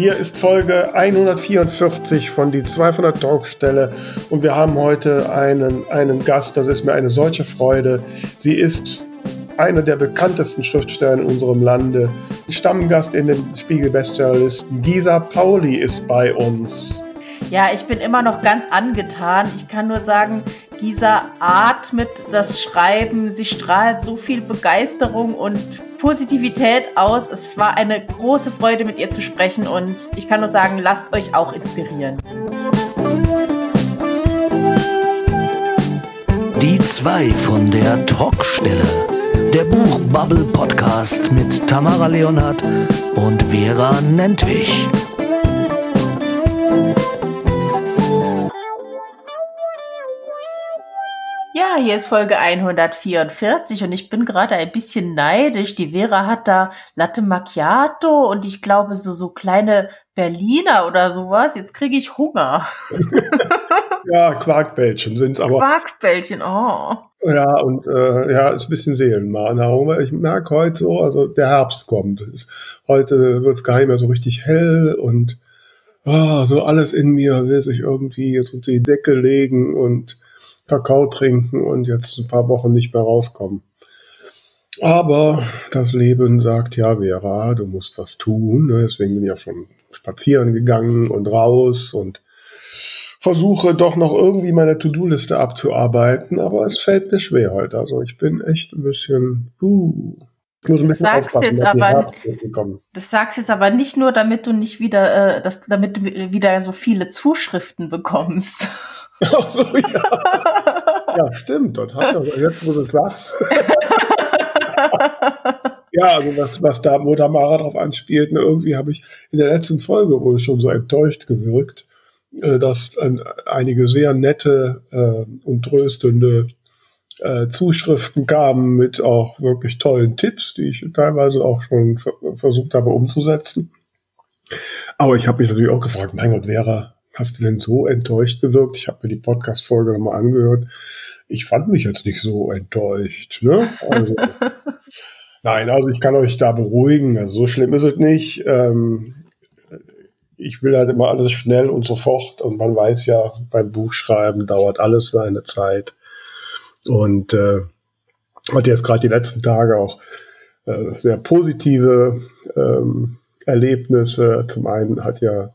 Hier ist Folge 144 von die 200 Talkstelle und wir haben heute einen, einen Gast, das ist mir eine solche Freude. Sie ist eine der bekanntesten Schriftsteller in unserem Lande. Stammgast in den Spiegel-Bestsellerlisten. Gisa Pauli ist bei uns. Ja, ich bin immer noch ganz angetan. Ich kann nur sagen, Gisa atmet das Schreiben. Sie strahlt so viel Begeisterung und Positivität aus. Es war eine große Freude, mit ihr zu sprechen und ich kann nur sagen, lasst euch auch inspirieren. Die zwei von der Talkstelle. Der Buchbubble Podcast mit Tamara Leonhardt und Vera Nentwich. Ja, hier ist Folge 144 und ich bin gerade ein bisschen neidisch. Die Vera hat da Latte Macchiato und ich glaube so, so kleine Berliner oder sowas. Jetzt kriege ich Hunger. ja, Quarkbällchen sind aber. Quarkbällchen, oh. Ja, und äh, ja, ist ein bisschen Seelennahrung. Ich merke heute so, also der Herbst kommt. heute wird es gar nicht mehr so richtig hell und oh, so alles in mir will sich irgendwie jetzt unter die Decke legen und Kakao trinken und jetzt ein paar Wochen nicht mehr rauskommen. Aber das Leben sagt ja, Vera, du musst was tun. Ne? Deswegen bin ich auch schon spazieren gegangen und raus und versuche doch noch irgendwie meine To-Do-Liste abzuarbeiten, aber es fällt mir schwer heute. Also ich bin echt ein bisschen, uh, das sagst jetzt aber, das sagst jetzt aber nicht nur, damit du nicht wieder, äh, das, damit du wieder so viele Zuschriften bekommst. Ach so, ja. ja, stimmt. Er, jetzt, wo du es sagst. ja, also was, was da, wo Tamara drauf anspielt, ne, irgendwie habe ich in der letzten Folge wohl schon so enttäuscht gewirkt, äh, dass äh, einige sehr nette äh, und tröstende äh, Zuschriften kamen mit auch wirklich tollen Tipps, die ich teilweise auch schon versucht habe umzusetzen. Aber ich habe mich natürlich auch gefragt, mein Gott, Vera, hast du denn so enttäuscht gewirkt? Ich habe mir die Podcast-Folge nochmal angehört. Ich fand mich jetzt nicht so enttäuscht. Ne? Also, nein, also ich kann euch da beruhigen. Also so schlimm ist es nicht. Ähm, ich will halt immer alles schnell und sofort. Und man weiß ja, beim Buchschreiben dauert alles seine Zeit. Und äh, hatte jetzt gerade die letzten Tage auch äh, sehr positive ähm, Erlebnisse. Zum einen hat ja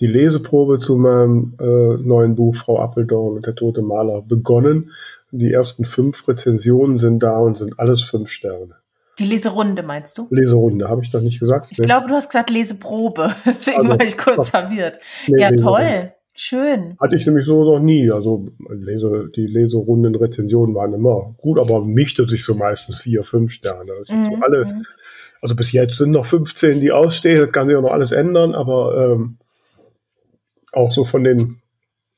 die Leseprobe zu meinem äh, neuen Buch Frau Appeldorn und der tote Maler begonnen. Die ersten fünf Rezensionen sind da und sind alles fünf Sterne. Die Leserunde meinst du? Leserunde, habe ich das nicht gesagt? Ich nee. glaube, du hast gesagt Leseprobe, deswegen also, war ich kurz verwirrt. Nee, ja, toll. Schön. Hatte ich nämlich so noch nie. Also Lese, die Leserunden, Rezensionen waren immer gut, aber mischte sich so meistens vier, fünf Sterne. Sind mhm. so alle, also bis jetzt sind noch 15, die ausstehen. Das kann sich auch noch alles ändern, aber ähm, auch so von den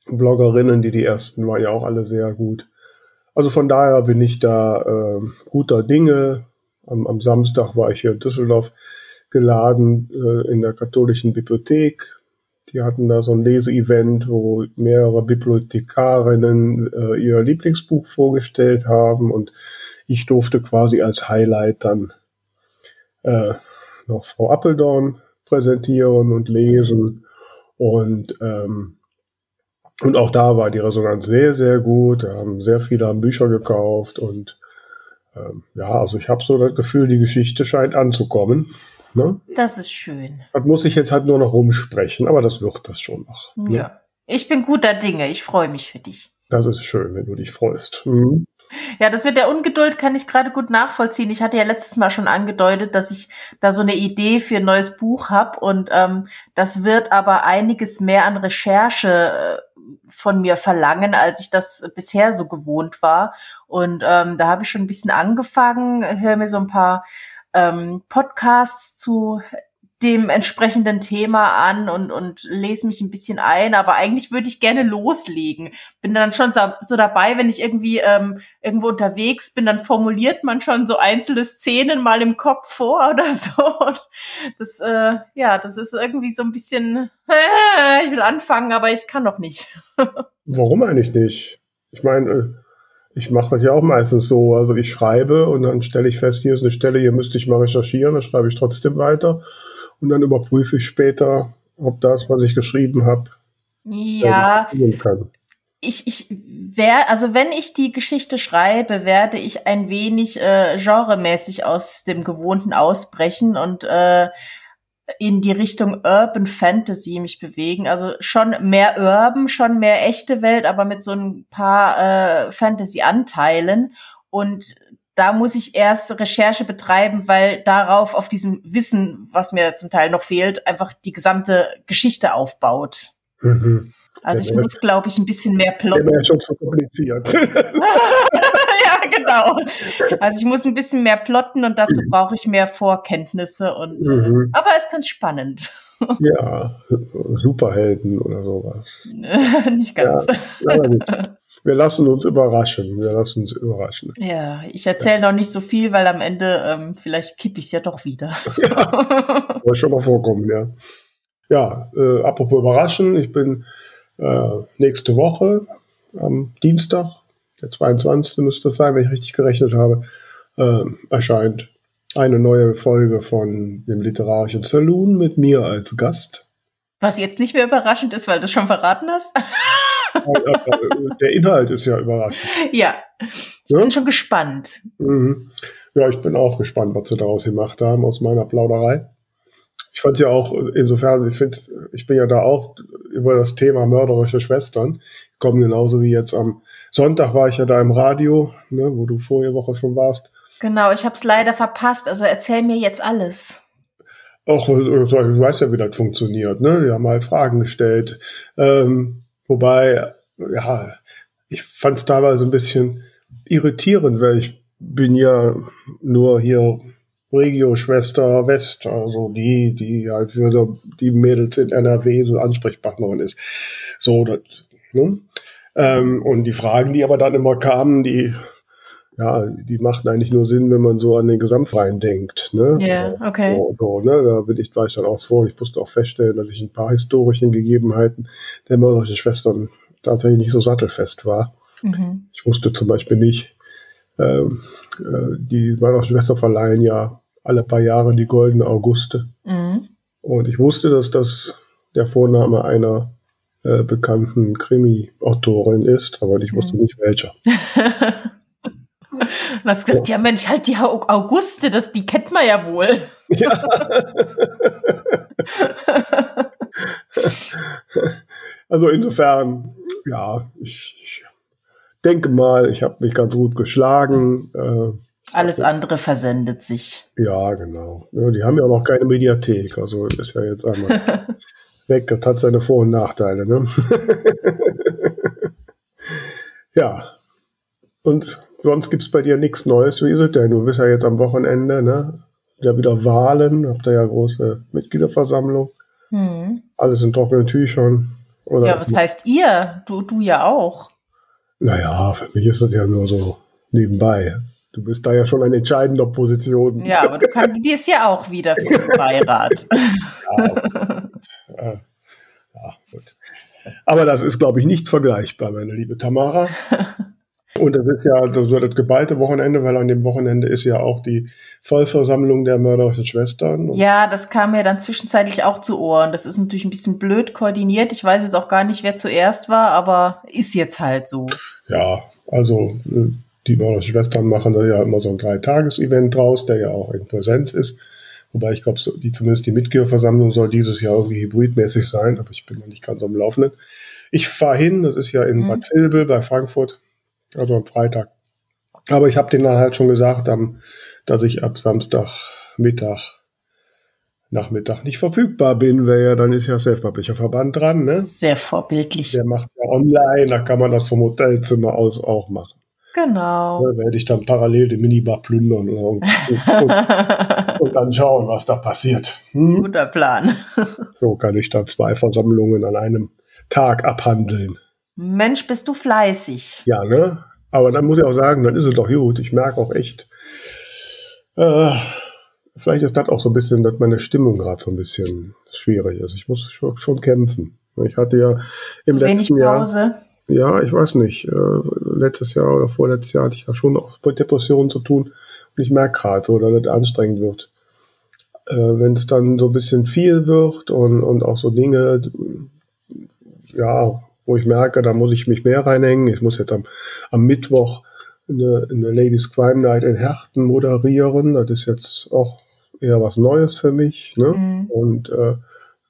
Bloggerinnen, die die ersten waren ja auch alle sehr gut. Also von daher bin ich da äh, guter Dinge. Am, am, Samstag war ich hier in Düsseldorf geladen äh, in der katholischen Bibliothek. Die hatten da so ein Leseevent, wo mehrere Bibliothekarinnen äh, ihr Lieblingsbuch vorgestellt haben und ich durfte quasi als Highlight dann äh, noch Frau Appeldorn präsentieren und lesen. Und, ähm, und auch da war die Resonanz sehr, sehr gut. Da haben sehr viele haben Bücher gekauft und ähm, ja, also ich habe so das Gefühl, die Geschichte scheint anzukommen. Ne? Das ist schön. Das muss ich jetzt halt nur noch rumsprechen, aber das wird das schon noch. Ne? Ja. Ich bin guter Dinge. Ich freue mich für dich. Das ist schön, wenn du dich freust. Mhm. Ja, das mit der Ungeduld kann ich gerade gut nachvollziehen. Ich hatte ja letztes Mal schon angedeutet, dass ich da so eine Idee für ein neues Buch habe und ähm, das wird aber einiges mehr an Recherche äh, von mir verlangen, als ich das bisher so gewohnt war. Und ähm, da habe ich schon ein bisschen angefangen, höre mir so ein paar ähm, Podcasts zu dem entsprechenden Thema an und, und lese mich ein bisschen ein, aber eigentlich würde ich gerne loslegen. Bin dann schon so, so dabei, wenn ich irgendwie ähm, irgendwo unterwegs bin, dann formuliert man schon so einzelne Szenen mal im Kopf vor oder so. Und das, äh, ja, das ist irgendwie so ein bisschen, äh, ich will anfangen, aber ich kann noch nicht. Warum eigentlich nicht? Ich meine, äh, ich mache das ja auch meistens so. Also ich schreibe und dann stelle ich fest, hier ist eine Stelle, hier müsste ich mal recherchieren, dann schreibe ich trotzdem weiter und dann überprüfe ich später, äh, ob das, was ich geschrieben habe, Ja, tun kann. ich, ich wär, also wenn ich die Geschichte schreibe, werde ich ein wenig äh, genremäßig aus dem Gewohnten ausbrechen und äh, in die Richtung Urban Fantasy mich bewegen. Also schon mehr Urban, schon mehr echte Welt, aber mit so ein paar äh, Fantasy-Anteilen. Und da muss ich erst Recherche betreiben, weil darauf, auf diesem Wissen, was mir zum Teil noch fehlt, einfach die gesamte Geschichte aufbaut. Mhm. Also Ja, ich ja. muss, glaube ich, ein bisschen mehr plotten. wäre schon zu kompliziert. ja, genau. Also ich muss ein bisschen mehr plotten und dazu brauche ich mehr Vorkenntnisse und mhm. aber es ist ganz spannend. Ja, Superhelden oder sowas. Nicht ganz. Ja. Wir lassen uns überraschen. Wir lassen uns überraschen. ich erzähle noch nicht so viel, weil am Ende ähm, vielleicht kipp ich es ja doch wieder. Soll schon mal vorkommen, ja. Ja, äh, apropos überraschen, ich bin äh, nächste Woche am Dienstag, der 22. müsste es sein, wenn ich richtig gerechnet habe, äh, erscheint eine neue Folge von dem literarischen Saloon mit mir als Gast. Was jetzt nicht mehr überraschend ist, weil du es schon verraten hast. Äh, der Inhalt ist ja überraschend. ja, ich Ja? bin schon gespannt. Mhm. Ja, ich bin auch gespannt, was sie daraus gemacht haben aus meiner Plauderei. Ich fand ja auch, insofern, ich finde, ich bin ja da auch über das Thema mörderische Schwestern gekommen, genauso wie jetzt am Sonntag war ich ja da im Radio, ne, wo du vorige Woche schon warst. Genau, ich habe es leider verpasst. Also erzähl mir jetzt alles. Auch, äh, du weißt ja, wie das funktioniert, ne? Die haben halt Fragen gestellt. Ähm, wobei, ja, ich fand es teilweise ein bisschen irritierend, weil ich bin ja nur hier Regio-Schwester West, also die, die halt für die Mädels in NRW so Ansprechpartnerin ist. So, das, ne? Ähm, und die Fragen, die aber dann immer kamen, die, ja, die machten eigentlich nur Sinn, wenn man so an den Gesamtverein denkt, ne? Ja, okay. So, so, ne? Da bin ich, war ich dann auch vor. Ich musste auch feststellen, dass ich ein paar historischen Gegebenheiten der mörderischen Schwestern tatsächlich nicht so sattelfest war. Mhm. Ich wusste zum Beispiel nicht, ähm, äh, die mörderische Schwester verleihen ja alle paar Jahre die Goldene Auguste. Mhm. Und ich wusste, dass das der Vorname einer äh, bekannten Krimi-Autorin ist, aber ich wusste nicht welcher. Hast gesagt, ja Mensch, halt die Au- Auguste, das, die kennt man ja wohl. Ja. also insofern, ja, ich, ich denke mal, ich habe mich ganz gut geschlagen. Äh, Alles andere versendet sich. ja, genau. Ja, die haben ja auch noch keine Mediathek, also ist ja jetzt einmal weg. Das hat seine Vor- und Nachteile. Ne? ja. Und sonst gibt es bei dir nichts Neues. Wie ist es denn? Du bist ja jetzt am Wochenende, ne? Ja, wieder Wahlen, habt ihr ja große Mitgliederversammlung. Hm. Alles in trockenen Tüchern. Oder Ja, was heißt ihr? Du, du ja auch. Naja, für mich ist das ja nur so nebenbei. Du bist da ja schon eine entscheidende Position. Ja, aber du kandidierst ja auch wieder für den Beirat. Äh, ja, gut. Aber das ist, glaube ich, nicht vergleichbar, meine liebe Tamara. Und das ist ja so das geballte Wochenende, weil an dem Wochenende ist ja auch die Vollversammlung der mörderischen Schwestern. Ja, das kam mir dann zwischenzeitlich auch zu Ohren. Das ist natürlich ein bisschen blöd koordiniert. Ich weiß jetzt auch gar nicht, wer zuerst war, aber ist jetzt halt so. Ja, also äh, die mörderischen Schwestern machen da ja immer so ein Dreitages-Event draus, der ja auch in Präsenz ist. Wobei ich glaube, so, die, zumindest die Mitgliederversammlung soll dieses Jahr irgendwie hybridmäßig sein, aber ich bin noch nicht ganz am Laufenden. Ich fahre hin, das ist ja in Mhm. Bad Vilbel bei Frankfurt, also am Freitag. Aber ich habe denen dann halt schon gesagt, am, dass ich ab Samstagmittag, Nachmittag nicht verfügbar bin, weil ja dann ist ja Self-Publisher-Verband dran, ne? Sehr vorbildlich. Der macht ja online, da kann man das vom Hotelzimmer aus auch machen. Genau. Da werde ich dann parallel den Minibar plündern und, und, und dann schauen, was da passiert. Hm? Guter Plan. So kann ich dann zwei Versammlungen an einem Tag abhandeln. Mensch, bist du fleißig. Ja, ne? Aber dann muss ich auch sagen, dann ist es doch gut. Ich merke auch echt, äh, vielleicht ist das auch so ein bisschen, dass meine Stimmung gerade so ein bisschen schwierig ist. Ich muss schon- kämpfen. Ich hatte ja im Wenig letzten Jahr, Pause. Ja, ich weiß nicht, äh, letztes Jahr oder vorletztes Jahr hatte ich ja schon auch mit Depressionen zu tun. Und ich merke gerade so, dass das anstrengend wird. äh, wenn es dann so ein bisschen viel wird und, und auch so Dinge, ja, wo ich merke, da muss ich mich mehr reinhängen. Ich muss jetzt am, am Mittwoch eine, eine Ladies Crime Night in Herten moderieren. Das ist jetzt auch eher was Neues für mich. Ne? Mhm. Und äh,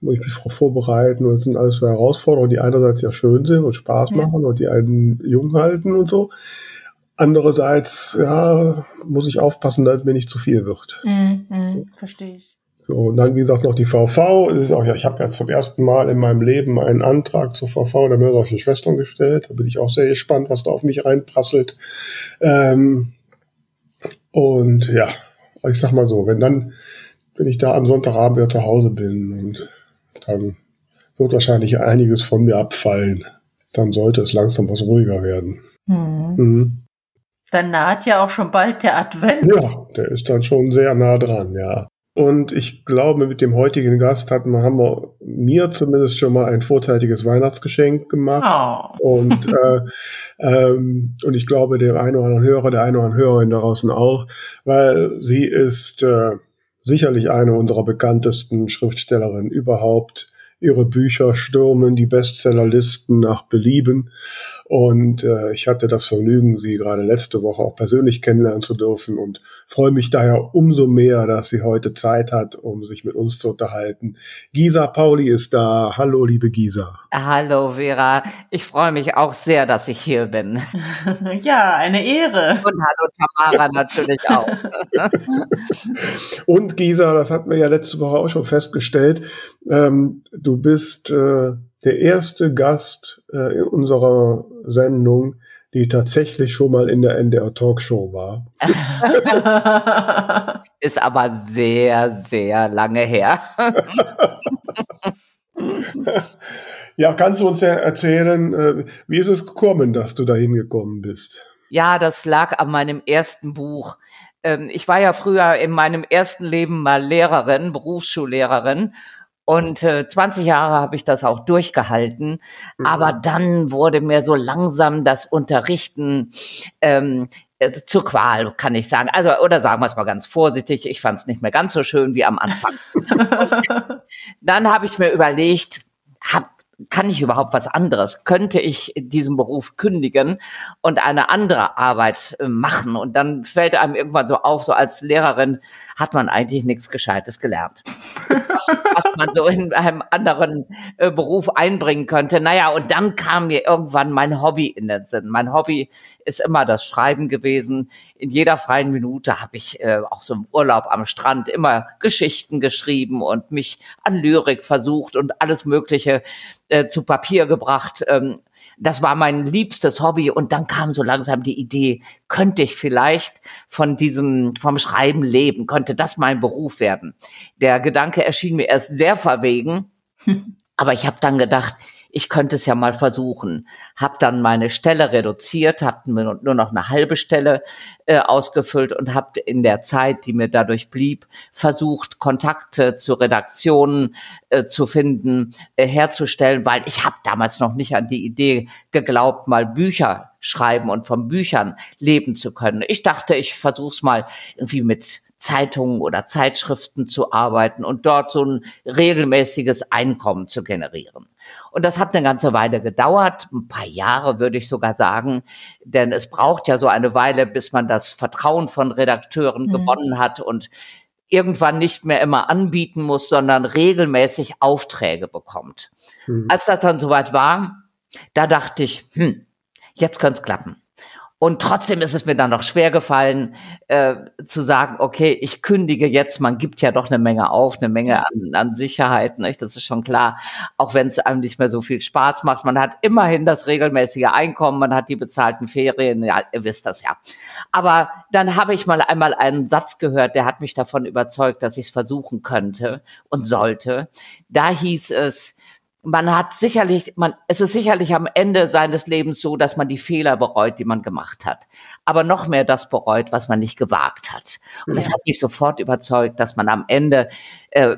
muss ich mich darauf vorbereiten. Und das sind alles so Herausforderungen, die einerseits ja schön sind und Spaß ja. machen und die einen jung halten und so. Andererseits, ja, muss ich aufpassen, dass mir nicht zu viel wird. Mhm, mhm verstehe ich. So, und dann, wie gesagt, noch die VV. Das ist auch, ja, ich habe jetzt zum ersten Mal in meinem Leben einen Antrag zur VV der mörderischen Schwestern gestellt. Da bin ich auch sehr gespannt, was da auf mich reinprasselt. Ähm, und ja, ich sag mal so, wenn dann, wenn ich da am Sonntagabend wieder zu Hause bin und dann wird wahrscheinlich einiges von mir abfallen. Dann sollte es langsam was ruhiger werden. Mhm. Mhm. Dann naht ja auch schon bald der Advent. Ja, der ist dann schon sehr nah dran, ja. Und ich glaube, mit dem heutigen Gast hatten wir, haben wir mir zumindest schon mal ein vorzeitiges Weihnachtsgeschenk gemacht. Oh. Und, äh, ähm, und ich glaube, dem einen oder anderen Hörer, der einen oder anderen Hörerin da draußen auch, weil sie ist äh, sicherlich eine unserer bekanntesten Schriftstellerinnen überhaupt. Ihre Bücher stürmen die Bestsellerlisten nach Belieben. Und äh, ich hatte das Vergnügen, Sie gerade letzte Woche auch persönlich kennenlernen zu dürfen und freue mich daher umso mehr, dass sie heute Zeit hat, um sich mit uns zu unterhalten. Gisa Pauli ist da. Hallo, liebe Gisa. Hallo, Vera. Ich freue mich auch sehr, dass ich hier bin. ja, eine Ehre. Und hallo, Tamara natürlich auch. und Gisa, das hatten wir ja letzte Woche auch schon festgestellt, ähm, du bist äh, der erste Gast äh, in unserer Sendung, die tatsächlich schon mal in der NDR Talkshow war. Ist aber sehr, sehr lange her. ja, kannst du uns ja erzählen, äh, wie ist es gekommen, dass du da hingekommen bist? Ja, das lag an meinem ersten Buch. Ähm, ich war ja früher in meinem ersten Leben mal Lehrerin, Berufsschullehrerin und äh, 20 Jahre habe ich das auch durchgehalten. Mhm. Aber dann wurde mir so langsam das Unterrichten ähm, äh, zur Qual, kann ich sagen. Also, oder sagen wir es mal ganz vorsichtig, ich fand es nicht mehr ganz so schön wie am Anfang. dann habe ich mir überlegt, hab, kann ich überhaupt was anderes? Könnte ich diesen Beruf kündigen und eine andere Arbeit äh, machen? Und dann fällt einem irgendwann so auf, so als Lehrerin hat man eigentlich nichts Gescheites gelernt. Was, was man so in einem anderen äh, Beruf einbringen könnte. Naja, und dann kam mir irgendwann mein Hobby in den Sinn. Mein Hobby ist immer das Schreiben gewesen. In jeder freien Minute habe ich äh, auch so im Urlaub am Strand immer Geschichten geschrieben und mich an Lyrik versucht und alles Mögliche äh, zu Papier gebracht. Ähm, das war mein liebstes Hobby und dann kam so langsam die Idee, könnte ich vielleicht von diesem, vom Schreiben leben, könnte das mein Beruf werden. Der Gedanke erschien mir erst sehr verwegen, aber ich habe dann gedacht, ich könnte es ja mal versuchen. Hab dann meine Stelle reduziert, habe nur noch eine halbe Stelle äh, ausgefüllt und habe in der Zeit, die mir dadurch blieb, versucht, Kontakte zu Redaktionen äh, zu finden, äh, herzustellen, weil ich habe damals noch nicht an die Idee geglaubt, mal Bücher schreiben und von Büchern leben zu können. Ich dachte, ich versuch's mal irgendwie mit Zeitungen oder Zeitschriften zu arbeiten und dort so ein regelmäßiges Einkommen zu generieren. Und das hat eine ganze Weile gedauert, ein paar Jahre würde ich sogar sagen, denn es braucht ja so eine Weile, bis man das Vertrauen von Redakteuren mhm. gewonnen hat und irgendwann nicht mehr immer anbieten muss, sondern regelmäßig Aufträge bekommt. Mhm. Als das dann soweit war, da dachte ich, hm, jetzt könnte es klappen. Und trotzdem ist es mir dann noch schwer gefallen, äh, zu sagen, okay, ich kündige jetzt, man gibt ja doch eine Menge auf, eine Menge an, an Sicherheit, nicht? das ist schon klar, auch wenn es einem nicht mehr so viel Spaß macht. Man hat immerhin das regelmäßige Einkommen, man hat die bezahlten Ferien, ja, ihr wisst das ja. Aber dann habe ich mal einmal einen Satz gehört, der hat mich davon überzeugt, dass ich es versuchen könnte und sollte. Da hieß es, man hat sicherlich, man, es ist sicherlich am Ende seines Lebens so, dass man die Fehler bereut, die man gemacht hat. Aber noch mehr das bereut, was man nicht gewagt hat. Und ja. das hat mich sofort überzeugt, dass man am Ende äh,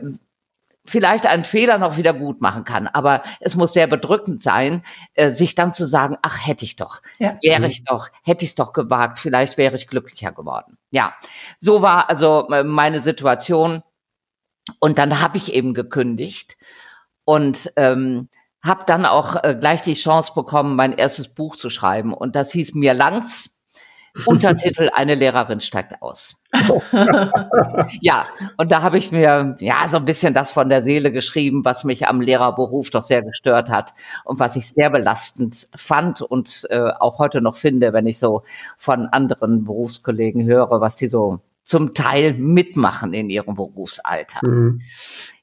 vielleicht einen Fehler noch wieder gut machen kann. Aber es muss sehr bedrückend sein, äh, sich dann zu sagen, ach, hätte ich doch, ja. wäre ich doch, hätte ich es doch gewagt, vielleicht wäre ich glücklicher geworden. Ja, so war also äh, meine Situation Und dann habe ich eben gekündigt und ähm, habe dann auch äh, gleich die Chance bekommen, mein erstes Buch zu schreiben. Und das hieß mir Langs. Untertitel Eine Lehrerin steigt aus. ja, und da habe ich mir ja so ein bisschen das von der Seele geschrieben, was mich am Lehrerberuf doch sehr gestört hat und was ich sehr belastend fand und äh, auch heute noch finde, wenn ich so von anderen Berufskollegen höre, was die so zum Teil mitmachen in ihrem Berufsalter. Mhm.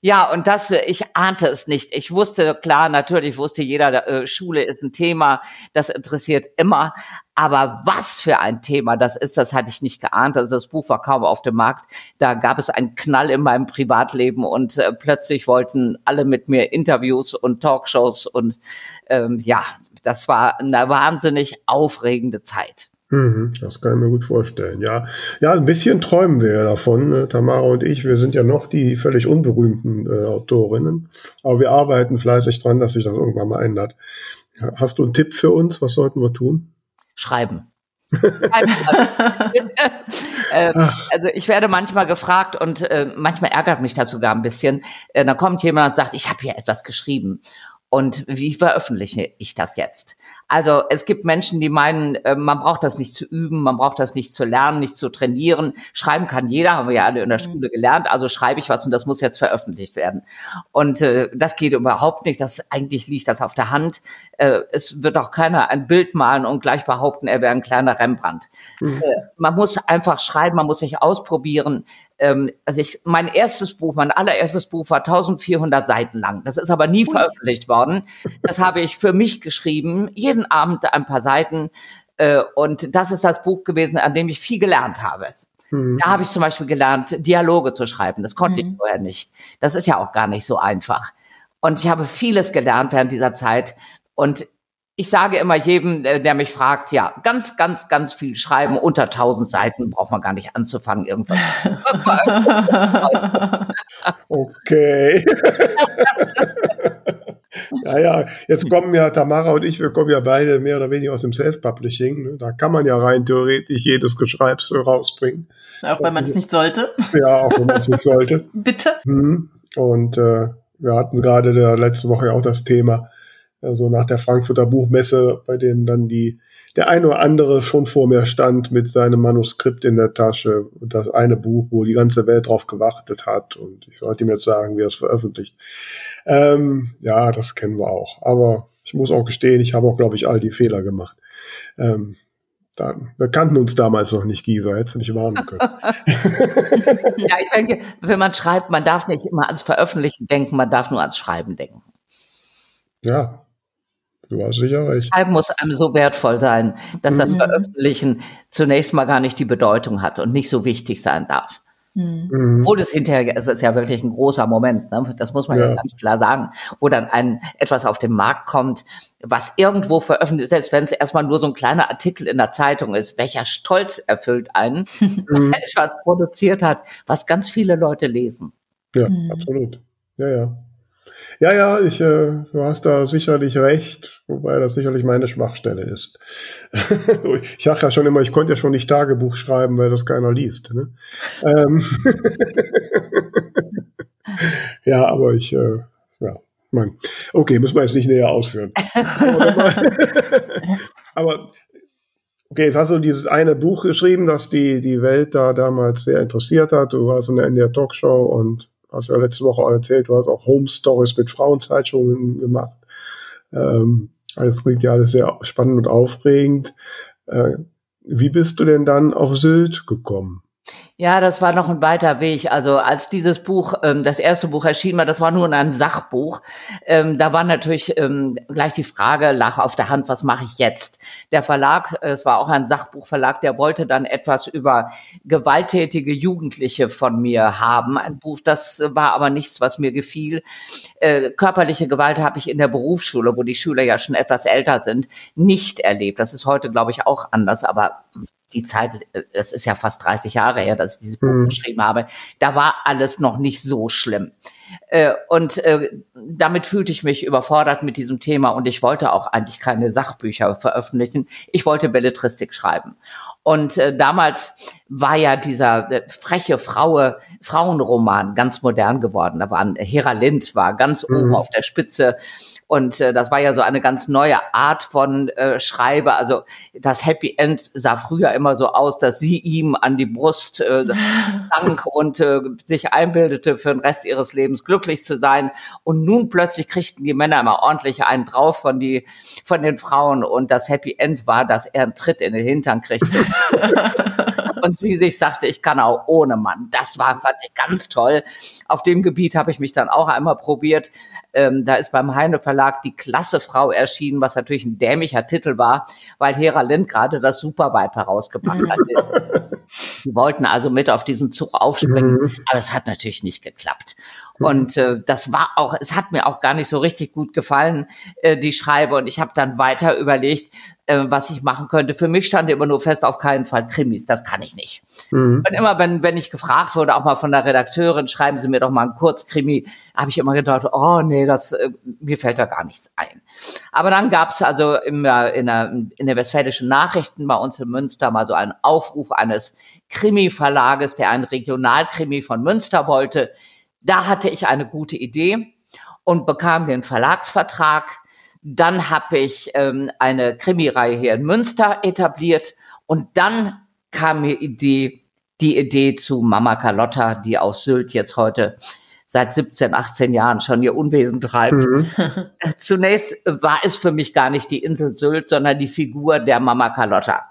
Ja, und das, ich ahnte es nicht. Ich wusste, klar, natürlich wusste jeder, äh, Schule ist ein Thema, das interessiert immer. Aber was für ein Thema das ist, das hatte ich nicht geahnt. Also das Buch war kaum auf dem Markt. Da gab es einen Knall in meinem Privatleben und äh, plötzlich wollten alle mit mir Interviews und Talkshows und ähm, ja, das war eine wahnsinnig aufregende Zeit. Mhm, das kann ich mir gut vorstellen. Ja, ja, ein bisschen träumen wir ja davon. Ne? Tamara und ich, wir sind ja noch die völlig unberühmten äh, Autorinnen, aber wir arbeiten fleißig dran, dass sich das irgendwann mal ändert. Hast du einen Tipp für uns? Was sollten wir tun? Schreiben. äh, also ich werde manchmal gefragt und äh, manchmal ärgert mich das sogar ein bisschen. Äh, dann kommt jemand und sagt, ich habe hier etwas geschrieben und wie veröffentliche ich das jetzt? Also es gibt Menschen, die meinen, äh, man braucht das nicht zu üben, man braucht das nicht zu lernen, nicht zu trainieren. Schreiben kann jeder, haben wir ja alle in der mhm. Schule gelernt. Also schreibe ich was und das muss jetzt veröffentlicht werden. Und äh, das geht überhaupt nicht. Das eigentlich liegt das auf der Hand. Äh, es wird auch keiner ein Bild malen und gleich behaupten, er wäre ein kleiner Rembrandt. Mhm. Äh, man muss einfach schreiben, man muss sich ausprobieren ähm, also ich, mein erstes Buch, mein allererstes Buch war 1400 Seiten lang. Das ist aber nie veröffentlicht worden. Das habe ich für mich geschrieben, jeden Abend ein paar Seiten. Äh, und das ist das Buch gewesen, an dem ich viel gelernt habe. Mhm. Da habe ich zum Beispiel gelernt, Dialoge zu schreiben. Das konnte mhm. ich vorher nicht. Das ist ja auch gar nicht so einfach. Und ich habe vieles gelernt während dieser Zeit. Und ich sage immer jedem, äh, der mich fragt, ja, ganz, ganz, ganz viel schreiben. Unter 1000 Seiten braucht man gar nicht anzufangen, irgendwas. okay. ja, ja, jetzt kommen ja Tamara und ich, wir kommen ja beide mehr oder weniger aus dem Self-Publishing. Ne? Da kann man ja rein theoretisch jedes Geschreibs rausbringen. Auch wenn man es nicht sollte. Ja, auch wenn man es nicht sollte. Bitte. Hm. Und äh, wir hatten gerade letzte Woche ja auch das Thema, also nach der Frankfurter Buchmesse, bei dem dann die, der eine oder andere schon vor mir stand mit seinem Manuskript in der Tasche. Und das eine Buch, wo die ganze Welt drauf gewartet hat. Und ich sollte ihm jetzt sagen, wie er es veröffentlicht. Ähm, ja, das kennen wir auch. Aber ich muss auch gestehen, ich habe auch, glaube ich, all die Fehler gemacht. Ähm, da, wir kannten uns damals noch nicht, Gisa, hättest du mich warnen können. ja, ich denke, wenn man schreibt, man darf nicht immer ans Veröffentlichen denken, man darf nur ans Schreiben denken. Ja, Du hast sicher recht. Schreiben muss einem so wertvoll sein, dass das mhm. Veröffentlichen zunächst mal gar nicht die Bedeutung hat und nicht so wichtig sein darf. Mhm. Obwohl es hinterher, es ist ja wirklich ein großer Moment, ne? das muss man ja. ja. ganz klar sagen, wo dann ein etwas auf den Markt kommt, was irgendwo veröffentlicht, selbst wenn es erstmal nur so ein kleiner Artikel in der Zeitung ist, welcher Stolz erfüllt einen, mhm. etwas produziert hat, was ganz viele Leute lesen. Ja, mhm. absolut. Ja, ja. Ja, ja, ich, äh, du hast da sicherlich recht, wobei das sicherlich meine Schwachstelle ist. ich sage ja schon immer, ich konnte ja schon nicht Tagebuch schreiben, weil das keiner liest. Ne? Ähm ja, aber ich, äh, ja, Mann. Okay, muss man jetzt nicht näher ausführen. aber okay, jetzt hast du dieses eine Buch geschrieben, das die, die Welt da damals sehr interessiert hat. Du warst in der, in der Talkshow und hast ja letzte Woche erzählt, du hast auch Home Stories mit Frauenzeitschungen gemacht. Ähm, alles klingt ja alles sehr spannend und aufregend. Äh, wie bist du denn dann auf Sylt gekommen? Ja, das war noch ein weiter Weg. Also als dieses Buch, ähm, das erste Buch erschien war, das war nur ein Sachbuch. Ähm, da war natürlich ähm, gleich die Frage, lag auf der Hand, was mache ich jetzt? Der Verlag, äh, es war auch ein Sachbuchverlag, der wollte dann etwas über gewalttätige Jugendliche von mir haben. Ein Buch, das war aber nichts, was mir gefiel. Äh, körperliche Gewalt habe ich in der Berufsschule, wo die Schüler ja schon etwas älter sind, nicht erlebt. Das ist heute, glaube ich, auch anders, aber die Zeit, es ist ja fast 30 Jahre her, dass ich dieses Buch mhm. geschrieben habe, da war alles noch nicht so schlimm. Äh, und äh, damit fühlte ich mich überfordert mit diesem Thema und ich wollte auch eigentlich keine Sachbücher veröffentlichen. Ich wollte Belletristik schreiben. Und äh, damals war ja dieser äh, freche Fraue, Frauenroman ganz modern geworden. Da war Hera Lind war ganz mhm. oben auf der Spitze. Und äh, das war ja so eine ganz neue Art von äh, Schreibe. Also das Happy End sah früher immer so aus, dass sie ihm an die Brust äh, sank und äh, sich einbildete, für den Rest ihres Lebens glücklich zu sein. Und nun plötzlich kriegten die Männer immer ordentlich einen drauf von, die, von den Frauen. Und das Happy End war, dass er einen Tritt in den Hintern kriegte. und sie sich sagte, ich kann auch ohne Mann. Das war, fand ich ganz toll. Auf dem Gebiet habe ich mich dann auch einmal probiert. Ähm, da ist beim Heine Verlag die Klassefrau erschienen, was natürlich ein dämlicher Titel war, weil Hera Lind gerade das Supervibe herausgebracht hatte. Die wollten also mit auf diesen Zug aufspringen, mhm. aber es hat natürlich nicht geklappt. Und äh, das war auch, es hat mir auch gar nicht so richtig gut gefallen, äh, die Schreibe. Und ich habe dann weiter überlegt, äh, was ich machen könnte. Für mich stand immer nur fest, auf keinen Fall Krimis, das kann ich nicht. Mhm. Und immer, wenn, wenn ich gefragt wurde, auch mal von der Redakteurin, schreiben Sie mir doch mal einen Kurzkrimi, habe ich immer gedacht, oh nee, das, äh, mir fällt da gar nichts ein. Aber dann gab es also immer in der, in der Westfälischen Nachrichten bei uns in Münster mal so einen Aufruf eines Krimi-Verlages, der einen Regionalkrimi von Münster wollte. Da hatte ich eine gute Idee und bekam den Verlagsvertrag. Dann habe ich ähm, eine Krimireihe hier in Münster etabliert und dann kam mir Idee, die Idee zu Mama Carlotta, die aus Sylt jetzt heute seit 17, 18 Jahren schon ihr Unwesen treibt. Mhm. Zunächst war es für mich gar nicht die Insel Sylt, sondern die Figur der Mama Carlotta.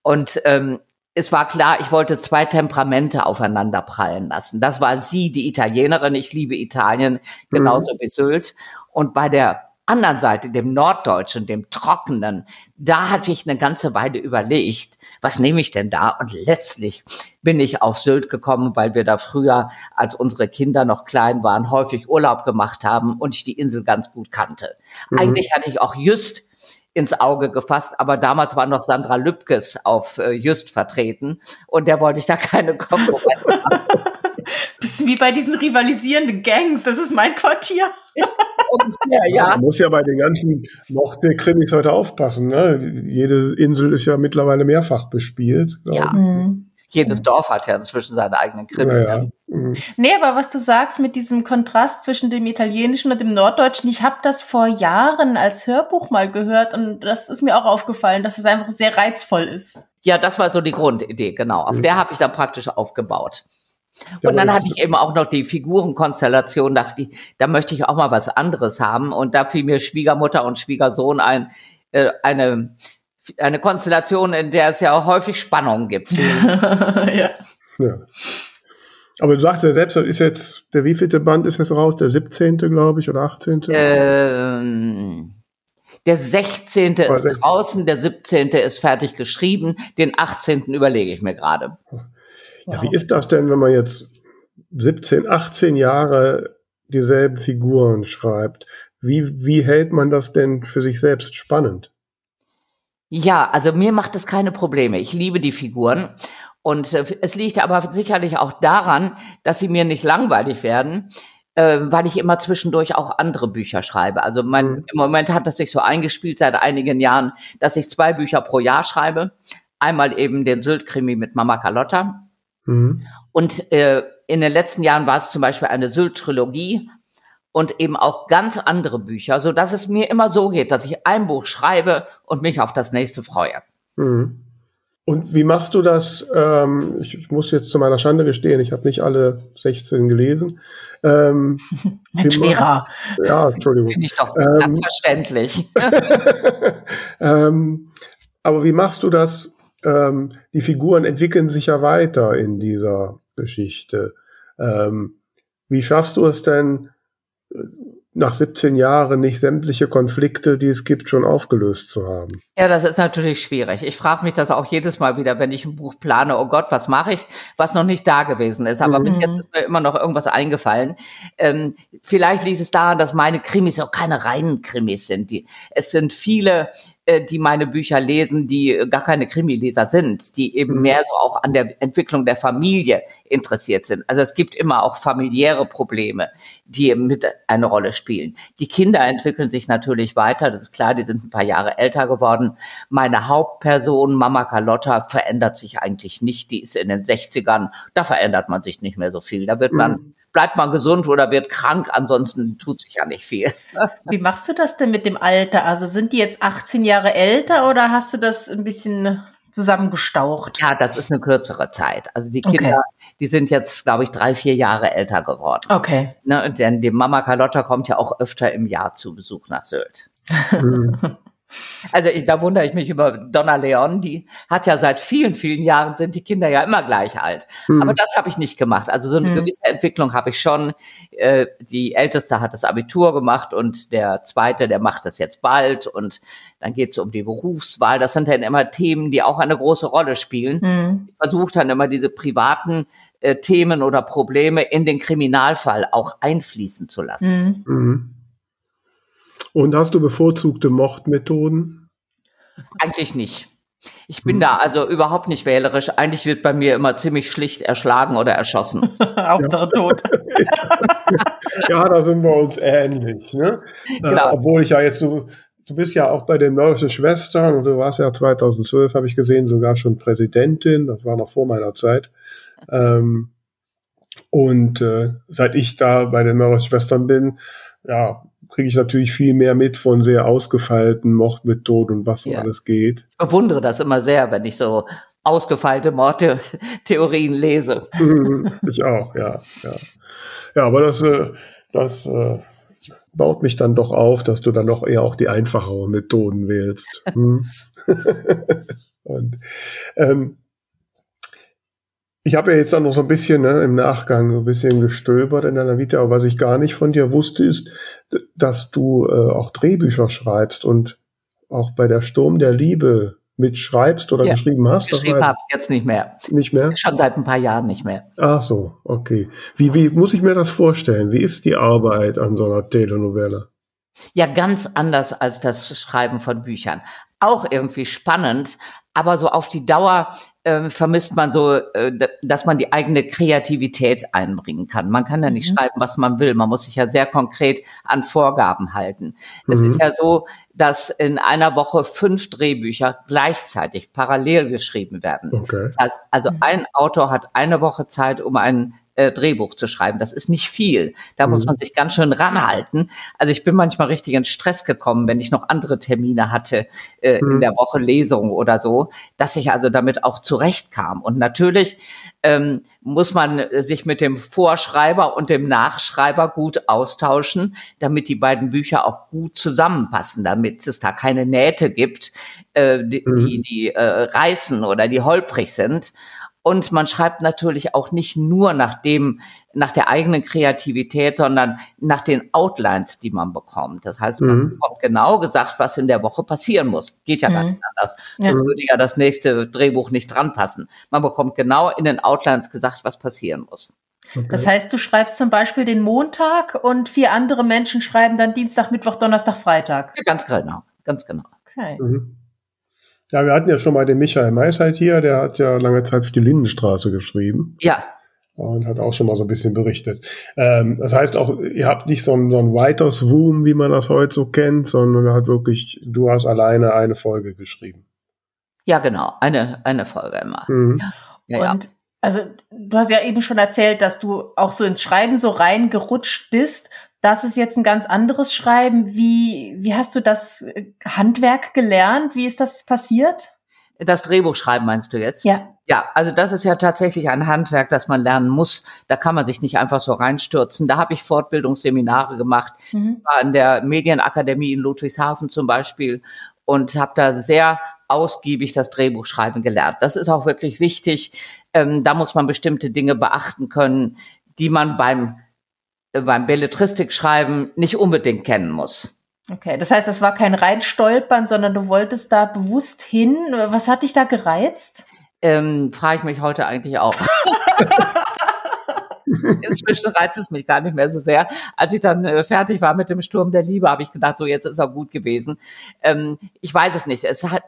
Und ähm, es war klar, ich wollte zwei Temperamente aufeinander prallen lassen. Das war sie, die Italienerin. Ich liebe Italien, genauso mhm. wie Sylt. Und bei der anderen Seite, dem Norddeutschen, dem Trockenen, da hatte ich eine ganze Weile überlegt, was nehme ich denn da? Und letztlich bin ich auf Sylt gekommen, weil wir da früher, als unsere Kinder noch klein waren, häufig Urlaub gemacht haben und ich die Insel ganz gut kannte. Mhm. Eigentlich hatte ich auch just ins Auge gefasst, aber damals war noch Sandra Lübkes auf äh, Just vertreten und der wollte ich da keine Konkurrenz machen. Bisschen wie bei diesen rivalisierenden Gangs, das ist mein Quartier. ja, ja. Man muss ja bei den ganzen Nordsee-Krimis heute aufpassen. Ne? Jede Insel ist ja mittlerweile mehrfach bespielt. Ja. Mhm jedes Dorf hat ja inzwischen seine eigenen Krimi. Ja, ja. Mhm. Nee, aber was du sagst mit diesem Kontrast zwischen dem Italienischen und dem Norddeutschen, ich habe das vor Jahren als Hörbuch mal gehört und das ist mir auch aufgefallen, dass es einfach sehr reizvoll ist. Ja, das war so die Grundidee, genau. Auf mhm. der habe ich dann praktisch aufgebaut. Ja, und dann hatte ich eben auch noch die Figurenkonstellation, dachte ich, da möchte ich auch mal was anderes haben. Und da fiel mir Schwiegermutter und Schwiegersohn ein, äh, eine eine Konstellation, in der es ja auch häufig Spannungen gibt. ja. ja. Aber du sagst ja selbst, ist jetzt, der wievielte Band ist jetzt raus? Der 17. glaube ich, oder 18.? Ähm, der 16. ist 16. draußen, der 17. ist fertig geschrieben, den 18. überlege ich mir gerade. Ja, wow. wie ist das denn, wenn man jetzt 17, 18 Jahre dieselben Figuren schreibt? Wie, wie hält man das denn für sich selbst spannend? Ja, also mir macht es keine Probleme. Ich liebe die Figuren. Und äh, es liegt aber sicherlich auch daran, dass sie mir nicht langweilig werden, äh, weil ich immer zwischendurch auch andere Bücher schreibe. Also mein, mhm. im Moment hat das sich so eingespielt seit einigen Jahren, dass ich zwei Bücher pro Jahr schreibe. Einmal eben den Sylt-Krimi mit Mama Carlotta. Mhm. Und äh, in den letzten Jahren war es zum Beispiel eine Sylt-Trilogie und eben auch ganz andere Bücher, so dass es mir immer so geht, dass ich ein Buch schreibe und mich auf das nächste freue. Mhm. Und wie machst du das? Ähm, ich, ich, muss jetzt zu meiner Schande gestehen, ich habe nicht alle 16 gelesen. Ähm, Mensch, Vera. Ja, Entschuldigung. Finde ich doch ähm, verständlich. ähm, aber wie machst du das? Ähm, die Figuren entwickeln sich ja weiter in dieser Geschichte. Ähm, wie schaffst du es denn, nach 17 Jahren nicht sämtliche Konflikte, die es gibt, schon aufgelöst zu haben. Ja, das ist natürlich schwierig. Ich frage mich das auch jedes Mal wieder, wenn ich ein Buch plane, oh Gott, was mache ich, was noch nicht da gewesen ist. Aber mhm. bis jetzt ist mir immer noch irgendwas eingefallen. Ähm, vielleicht liegt es daran, dass meine Krimis auch keine reinen Krimis sind. Die, es sind viele äh, die meine Bücher lesen, die gar keine Krimileser sind, die eben Mhm. mehr so auch an der Entwicklung der Familie interessiert sind. Also es gibt immer auch familiäre Probleme, die eben mit eine Rolle spielen. Die Kinder entwickeln sich natürlich weiter, das ist klar, die sind ein paar Jahre älter geworden. Meine Hauptperson, Mama Carlotta, verändert sich eigentlich nicht. Die ist in den 60ern, da verändert man sich nicht mehr so viel. Da wird man, bleibt man gesund oder wird krank, ansonsten tut sich ja nicht viel. Wie machst du das denn mit dem Alter? Also sind die jetzt 18 Jahre älter oder hast du das ein bisschen zusammengestaucht? Ja, das ist eine kürzere Zeit. Also die Okay. Kinder, die sind jetzt, glaube ich, drei, vier Jahre älter geworden. Okay. Ne, und denn die Mama Carlotta kommt ja auch öfter im Jahr zu Besuch nach Sylt. Also ich, da wundere ich mich über Donna Leon, die hat ja seit vielen, vielen Jahren sind die Kinder ja immer gleich alt. Mhm. Aber das habe ich nicht gemacht. Also so eine Mhm. gewisse Entwicklung habe ich schon. Äh, die Älteste hat das Abitur gemacht und der Zweite, der macht das jetzt bald. Und dann geht es um die Berufswahl. Das sind dann immer Themen, die auch eine große Rolle spielen. Hm. Ich versuche dann immer diese privaten äh, Themen oder Probleme in den Kriminalfall auch einfließen zu lassen. Hm. Mhm. Und hast du bevorzugte Mordmethoden? Eigentlich nicht. Ich bin da also überhaupt nicht wählerisch. Eigentlich wird bei mir immer ziemlich schlicht erschlagen oder erschossen. Hauptsache tot. Ja, da sind wir uns ähnlich. Ne? Genau. Äh, obwohl ich ja jetzt, du, du bist ja auch bei den mörderischen Schwestern und du warst ja 2012, habe ich gesehen, sogar schon Präsidentin. Das war noch vor meiner Zeit. Ähm, und äh, seit ich da bei den mörderischen Schwestern bin, ja, kriege ich natürlich viel mehr mit von sehr ausgefeilten Mordmethoden und was so Ja. alles geht. Ich bewundere das immer sehr, wenn ich so ausgefeilte Mordtheorien lese. Mhm, ich auch, ja, ja. Ja, aber das, äh, das äh, baut mich dann doch auf, dass du dann doch eher auch die einfacheren Methoden wählst. Hm. Und ähm, ich habe ja jetzt auch noch so ein bisschen ne, im Nachgang so ein bisschen gestöbert in deiner Vita, aber was ich gar nicht von dir wusste, ist, dass du äh, auch Drehbücher schreibst und auch bei der Sturm der Liebe mitschreibst oder Ja, geschrieben hast. Geschrieben habe ich jetzt nicht mehr. nicht mehr? Schon seit ein paar Jahren nicht mehr. Ach so, okay. Wie, wie muss ich mir das vorstellen? Wie ist die Arbeit an so einer Telenovelle? Ja, ganz anders als das Schreiben von Büchern. Auch irgendwie spannend, aber so auf die Dauer äh, vermisst man so, äh, dass man die eigene Kreativität einbringen kann. Man kann ja nicht Mhm. schreiben, was man will. Man muss sich ja sehr konkret an Vorgaben halten. Es Mhm. ist ja so, dass in einer Woche fünf Drehbücher gleichzeitig parallel geschrieben werden. Okay. Das heißt, also Mhm. ein Autor hat eine Woche Zeit, um ein äh, Drehbuch zu schreiben. Das ist nicht viel. Da muss Mhm. man sich ganz schön ranhalten. Also ich bin manchmal richtig in Stress gekommen, wenn ich noch andere Termine hatte äh, in Mhm. der Woche Lesung oder so, dass ich also damit auch zurechtkam. Und natürlich ähm, muss man sich mit dem Vorschreiber und dem Nachschreiber gut austauschen, damit die beiden Bücher auch gut zusammenpassen, damit es da keine Nähte gibt, äh, die, Mhm. die, die äh, reißen oder die holprig sind. Und man schreibt natürlich auch nicht nur nach dem, nach der eigenen Kreativität, sondern nach den Outlines, die man bekommt. Das heißt, man Mhm. bekommt genau gesagt, was in der Woche passieren muss. Geht ja gar Mhm. nicht anders. Ja. Sonst würde ja das nächste Drehbuch nicht dran passen. Man bekommt genau in den Outlines gesagt, was passieren muss. okay. Das heißt, du schreibst zum Beispiel den Montag und vier andere Menschen schreiben dann Dienstag, Mittwoch, Donnerstag, Freitag. Ja, ganz genau, ganz genau. Okay. Mhm. Ja, wir hatten ja schon mal den Michael Meisheit hier, der hat ja lange Zeit für die Lindenstraße geschrieben Ja, und hat auch schon mal so ein bisschen berichtet. Ähm, das heißt auch, ihr habt nicht so ein, so ein Writers Room, wie man das heute so kennt, sondern hat wirklich, du hast alleine eine Folge geschrieben. ja, genau. Eine, eine Folge immer. Mhm. Ja, ja. Und also du hast ja eben schon erzählt, dass du auch so ins Schreiben so reingerutscht bist. Das ist jetzt ein ganz anderes Schreiben. Wie, wie hast du das äh, Handwerk gelernt? Wie ist das passiert? Das Drehbuch schreiben meinst du jetzt? Ja. Ja, also das ist ja tatsächlich ein Handwerk, das man lernen muss. Da kann man sich nicht einfach so reinstürzen. Da habe ich Fortbildungsseminare gemacht, Mhm. war an der Medienakademie in Ludwigshafen zum Beispiel und habe da sehr ausgiebig das Drehbuchschreiben gelernt. Das ist auch wirklich wichtig. Ähm, da muss man bestimmte Dinge beachten können, die man beim beim Belletristikschreiben nicht unbedingt kennen muss. Okay, das heißt, das war kein Reinstolpern, sondern du wolltest da bewusst hin. Was hat dich da gereizt? Ähm, Frage ich mich heute eigentlich auch. inzwischen reizt es mich gar nicht mehr so sehr. Als ich dann äh, fertig war mit dem Sturm der Liebe, habe ich gedacht, so jetzt ist er gut gewesen. Ähm, ich weiß es nicht. Es hat,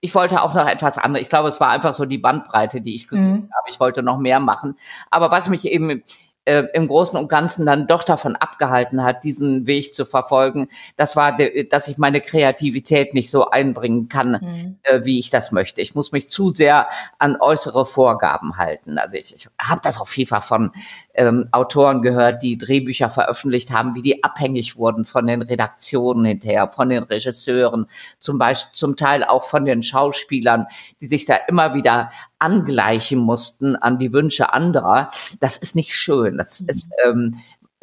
ich wollte auch noch etwas anderes. Ich glaube, es war einfach so die Bandbreite, die ich gesucht mhm. habe. Ich wollte noch mehr machen. Aber was mich eben äh, im Großen und Ganzen dann doch davon abgehalten hat, diesen Weg zu verfolgen, das war, dass ich meine Kreativität nicht so einbringen kann, mhm. äh, wie ich das möchte. Ich muss mich zu sehr an äußere Vorgaben halten. Also ich, ich habe das auf jeden Fall von ähm, Autoren gehört, die Drehbücher veröffentlicht haben, wie die abhängig wurden von den Redaktionen hinterher, von den Regisseuren, zum Beispiel zum Teil auch von den Schauspielern, die sich da immer wieder angleichen mussten an die Wünsche anderer. Das ist nicht schön. Das ist, ähm,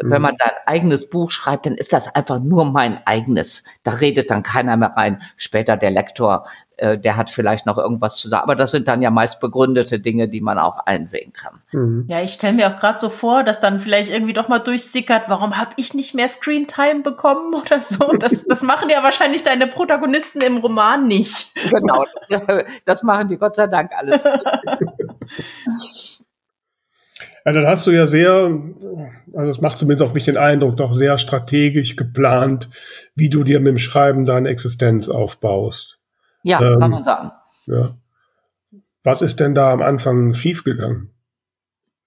wenn man mhm. sein eigenes Buch schreibt, dann ist das einfach nur mein eigenes. Da redet dann keiner mehr rein. Später der Lektor, äh, der hat vielleicht noch irgendwas zu sagen. Aber das sind dann ja meist begründete Dinge, die man auch einsehen kann. Mhm. Ja, ich stelle mir auch gerade so vor, dass dann vielleicht irgendwie doch mal durchsickert, warum habe ich nicht mehr Screentime bekommen oder so. Das, das machen ja wahrscheinlich deine Protagonisten im Roman nicht. Genau, das, das machen die Gott sei Dank alles. Ja, dann hast du ja sehr, also es macht zumindest auf mich den Eindruck, doch sehr strategisch geplant, wie du dir mit dem Schreiben deine Existenz aufbaust. Ja, ähm, kann man sagen. Ja. Was ist denn da am Anfang schiefgegangen?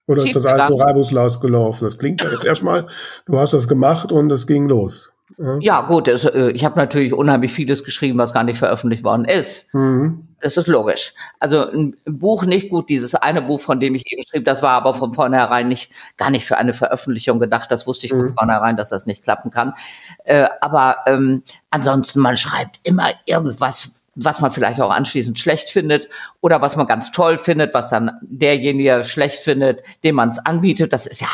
Oder ist das alles so reibungslos gelaufen? Das klingt ja jetzt erstmal, du hast das gemacht und es ging los. Ja, ja gut, es, äh, ich habe natürlich unheimlich vieles geschrieben, was gar nicht veröffentlicht worden ist. Mhm. Das ist logisch. Also ein Buch nicht gut, dieses eine Buch, von dem ich eben schrieb, das war aber von vornherein nicht, gar nicht für eine Veröffentlichung gedacht. Das wusste ich von mhm. vornherein, dass das nicht klappen kann. Äh, aber ähm, ansonsten, man schreibt immer irgendwas, was man vielleicht auch anschließend schlecht findet oder was man ganz toll findet, was dann derjenige schlecht findet, dem man es anbietet. Das ist ja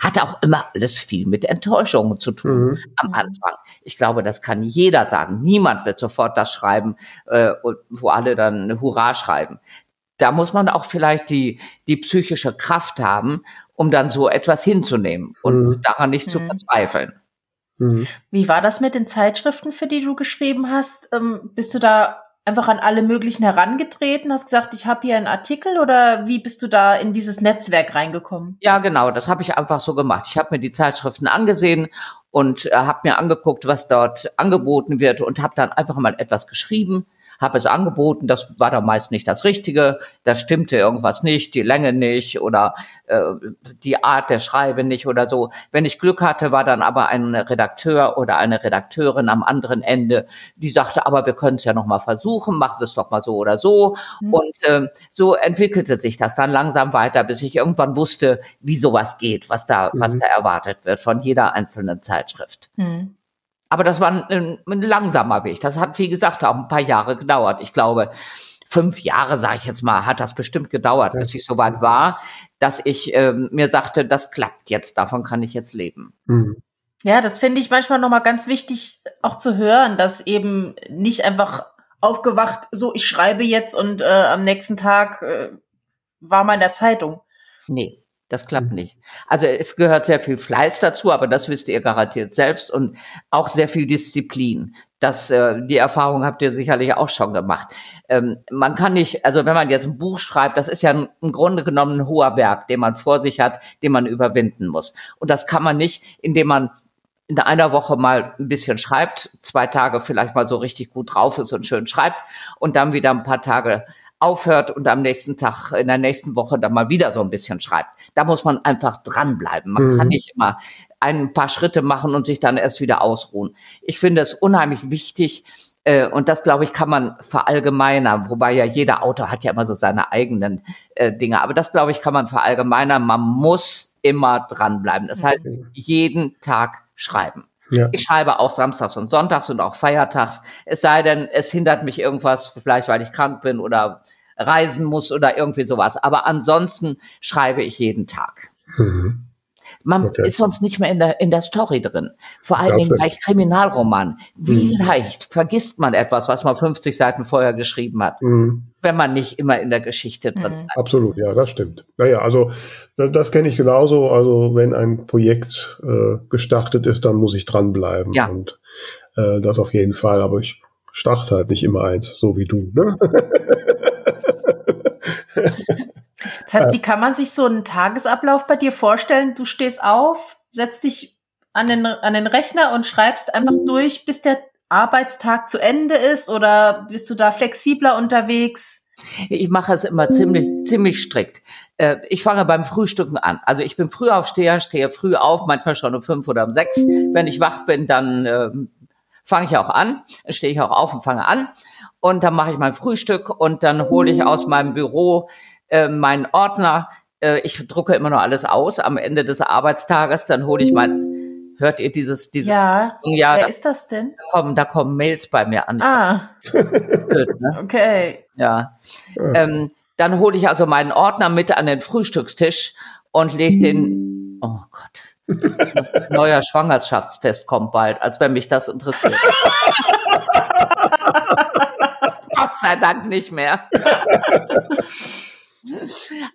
hat auch immer alles viel mit Enttäuschungen zu tun mhm. am Anfang. Ich glaube, das kann jeder sagen. Niemand wird sofort das schreiben, äh, wo alle dann Hurra schreiben. Da muss man auch vielleicht die, die psychische Kraft haben, um dann so etwas hinzunehmen und mhm. daran nicht mhm. zu verzweifeln. Mhm. Wie war das mit den Zeitschriften, für die du geschrieben hast? Ähm, bist du da einfach an alle möglichen herangetreten, hast gesagt, ich habe hier einen Artikel oder wie bist du da in dieses Netzwerk reingekommen? Ja, genau, das habe ich einfach so gemacht. Ich habe mir die Zeitschriften angesehen und äh, habe mir angeguckt, was dort angeboten wird und habe dann einfach mal etwas geschrieben habe es angeboten, das war dann meist nicht das Richtige, da stimmte irgendwas nicht, die Länge nicht oder äh, die Art der Schreibe nicht oder so. Wenn ich Glück hatte, war dann aber ein Redakteur oder eine Redakteurin am anderen Ende, die sagte, aber wir können es ja noch mal versuchen, mach es doch mal so oder so. Mhm. Und äh, so entwickelte sich das dann langsam weiter, bis ich irgendwann wusste, wie sowas geht, was da, mhm. was da erwartet wird von jeder einzelnen Zeitschrift. Mhm. Aber das war ein, ein langsamer Weg. Das hat, wie gesagt, auch ein paar Jahre gedauert. Ich glaube, fünf Jahre, sage ich jetzt mal, hat das bestimmt gedauert, bis ich so weit war, dass ich ähm, mir sagte, das klappt jetzt, davon kann ich jetzt leben. Mhm. Ja, das finde ich manchmal nochmal ganz wichtig auch zu hören, dass eben nicht einfach aufgewacht, so ich schreibe jetzt und äh, am nächsten Tag äh, war man in der Zeitung. Nee. Das klappt mhm. nicht. Also es gehört sehr viel Fleiß dazu, aber das wisst ihr garantiert selbst und auch sehr viel Disziplin. Das, äh, die Erfahrung habt ihr sicherlich auch schon gemacht. Ähm, man kann nicht, also wenn man jetzt ein Buch schreibt, das ist ja im Grunde genommen ein hoher Berg, den man vor sich hat, den man überwinden muss. Und das kann man nicht, indem man in einer Woche mal ein bisschen schreibt, zwei Tage vielleicht mal so richtig gut drauf ist und schön schreibt und dann wieder ein paar Tage aufhört und am nächsten Tag, in der nächsten Woche dann mal wieder so ein bisschen schreibt. Da muss man einfach dranbleiben. Man mhm. kann nicht immer ein paar Schritte machen und sich dann erst wieder ausruhen. Ich finde es unheimlich wichtig, äh, und das, glaube ich, kann man verallgemeinern, wobei ja jeder Autor hat ja immer so seine eigenen äh, Dinge. Aber das, glaube ich, kann man verallgemeinern. Man muss immer dranbleiben. Das heißt, mhm. jeden Tag schreiben. Ja. Ich schreibe auch samstags und sonntags und auch feiertags. Es sei denn, es hindert mich irgendwas, vielleicht weil ich krank bin oder reisen muss oder irgendwie sowas. Aber ansonsten schreibe ich jeden Tag. Mhm. Man okay. ist sonst nicht mehr in der, in der Story drin. Vor allen Dingen bei Kriminalroman. Wie mhm. leicht vergisst man etwas, was man 50 Seiten vorher geschrieben hat, mhm. wenn man nicht immer in der Geschichte drin mhm. ist. Absolut, ja, das stimmt. Naja, also das, das kenne ich genauso. Also wenn ein Projekt äh, gestartet ist, dann muss ich dranbleiben. Ja. Und äh, das auf jeden Fall. Aber ich starte halt nicht immer eins, so wie du. Ne? Das heißt, wie kann man sich so einen Tagesablauf bei dir vorstellen? Du stehst auf, setzt dich an den, an den Rechner und schreibst einfach durch, bis der Arbeitstag zu Ende ist oder bist du da flexibler unterwegs? Ich mache es immer ziemlich, ziemlich strikt. Äh, ich fange beim Frühstücken an. Also ich bin Frühaufsteher, stehe früh auf, manchmal schon um fünf oder um sechs. Wenn ich wach bin, dann äh, fange ich auch an, stehe ich auch auf und fange an. Und dann mache ich mein Frühstück und dann hole ich aus meinem Büro äh, meinen Ordner. Äh, ich drucke immer noch alles aus am Ende des Arbeitstages. Dann hole ich mein Hört ihr dieses, dieses? Ja. ja Wer da, ist das denn? Da kommen, da kommen Mails bei mir an. Ah. Blöd, ne? Okay. Ja. Ähm, dann hole ich also meinen Ordner mit an den Frühstückstisch und lege den. Oh Gott. Neuer Schwangerschaftstest kommt bald, als wenn mich das interessiert. Gott sei Dank nicht mehr.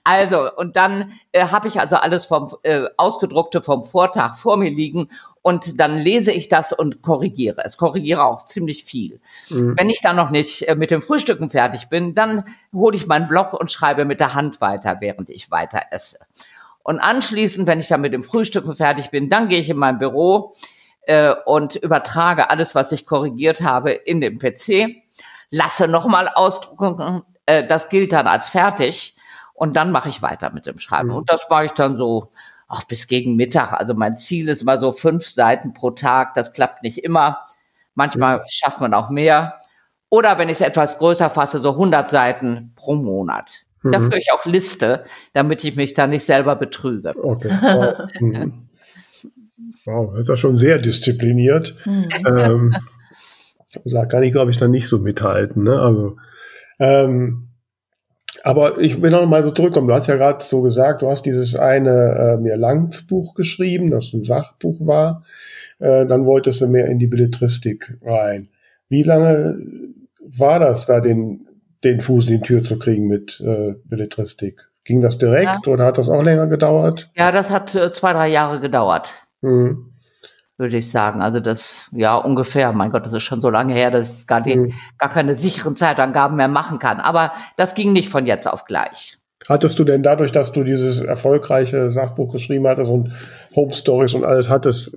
Also, und dann äh, habe ich also alles vom äh, Ausgedruckte vom Vortag vor mir liegen und dann lese ich das und korrigiere. Es korrigiere auch ziemlich viel. Mhm. Wenn ich dann noch nicht äh, mit dem Frühstücken fertig bin, dann hole ich meinen Block und schreibe mit der Hand weiter, während ich weiter esse. Und anschließend, wenn ich dann mit dem Frühstücken fertig bin, dann gehe ich in mein Büro äh, und übertrage alles, was ich korrigiert habe, in den PC, lasse nochmal ausdrucken, äh, das gilt dann als fertig und dann mache ich weiter mit dem Schreiben. Mhm. Und das mache ich dann so auch bis gegen Mittag. Also mein Ziel ist immer so fünf Seiten pro Tag. Das klappt nicht immer. Manchmal mhm. schafft man auch mehr. Oder wenn ich es etwas größer fasse, so 100 Seiten pro Monat. Mhm. Dafür ich auch Liste, damit ich mich da nicht selber betrüge. Okay. Wow, mhm. wow das ist ja schon sehr diszipliniert. Mhm. Ähm, da kann ich, glaube ich, dann nicht so mithalten. Ne? Also, ähm, aber ich will noch mal so zurückkommen. Du hast ja gerade so gesagt, du hast dieses eine äh, mir Langsbuch geschrieben, das ein Sachbuch war. Äh, dann wolltest du mehr in die Belletristik rein. Wie lange war das da, den, den Fuß in die Tür zu kriegen mit äh, Belletristik? Ging das direkt ja. oder hat das auch länger gedauert? Ja, das hat äh, zwei, drei Jahre gedauert. Mhm würde ich sagen. Also das, ja, ungefähr. Mein Gott, das ist schon so lange her, dass ich gar, die, mhm. gar keine sicheren Zeitangaben mehr machen kann. Aber das ging nicht von jetzt auf gleich. Hattest du denn dadurch, dass du dieses erfolgreiche Sachbuch geschrieben hattest und Home Stories und alles hattest,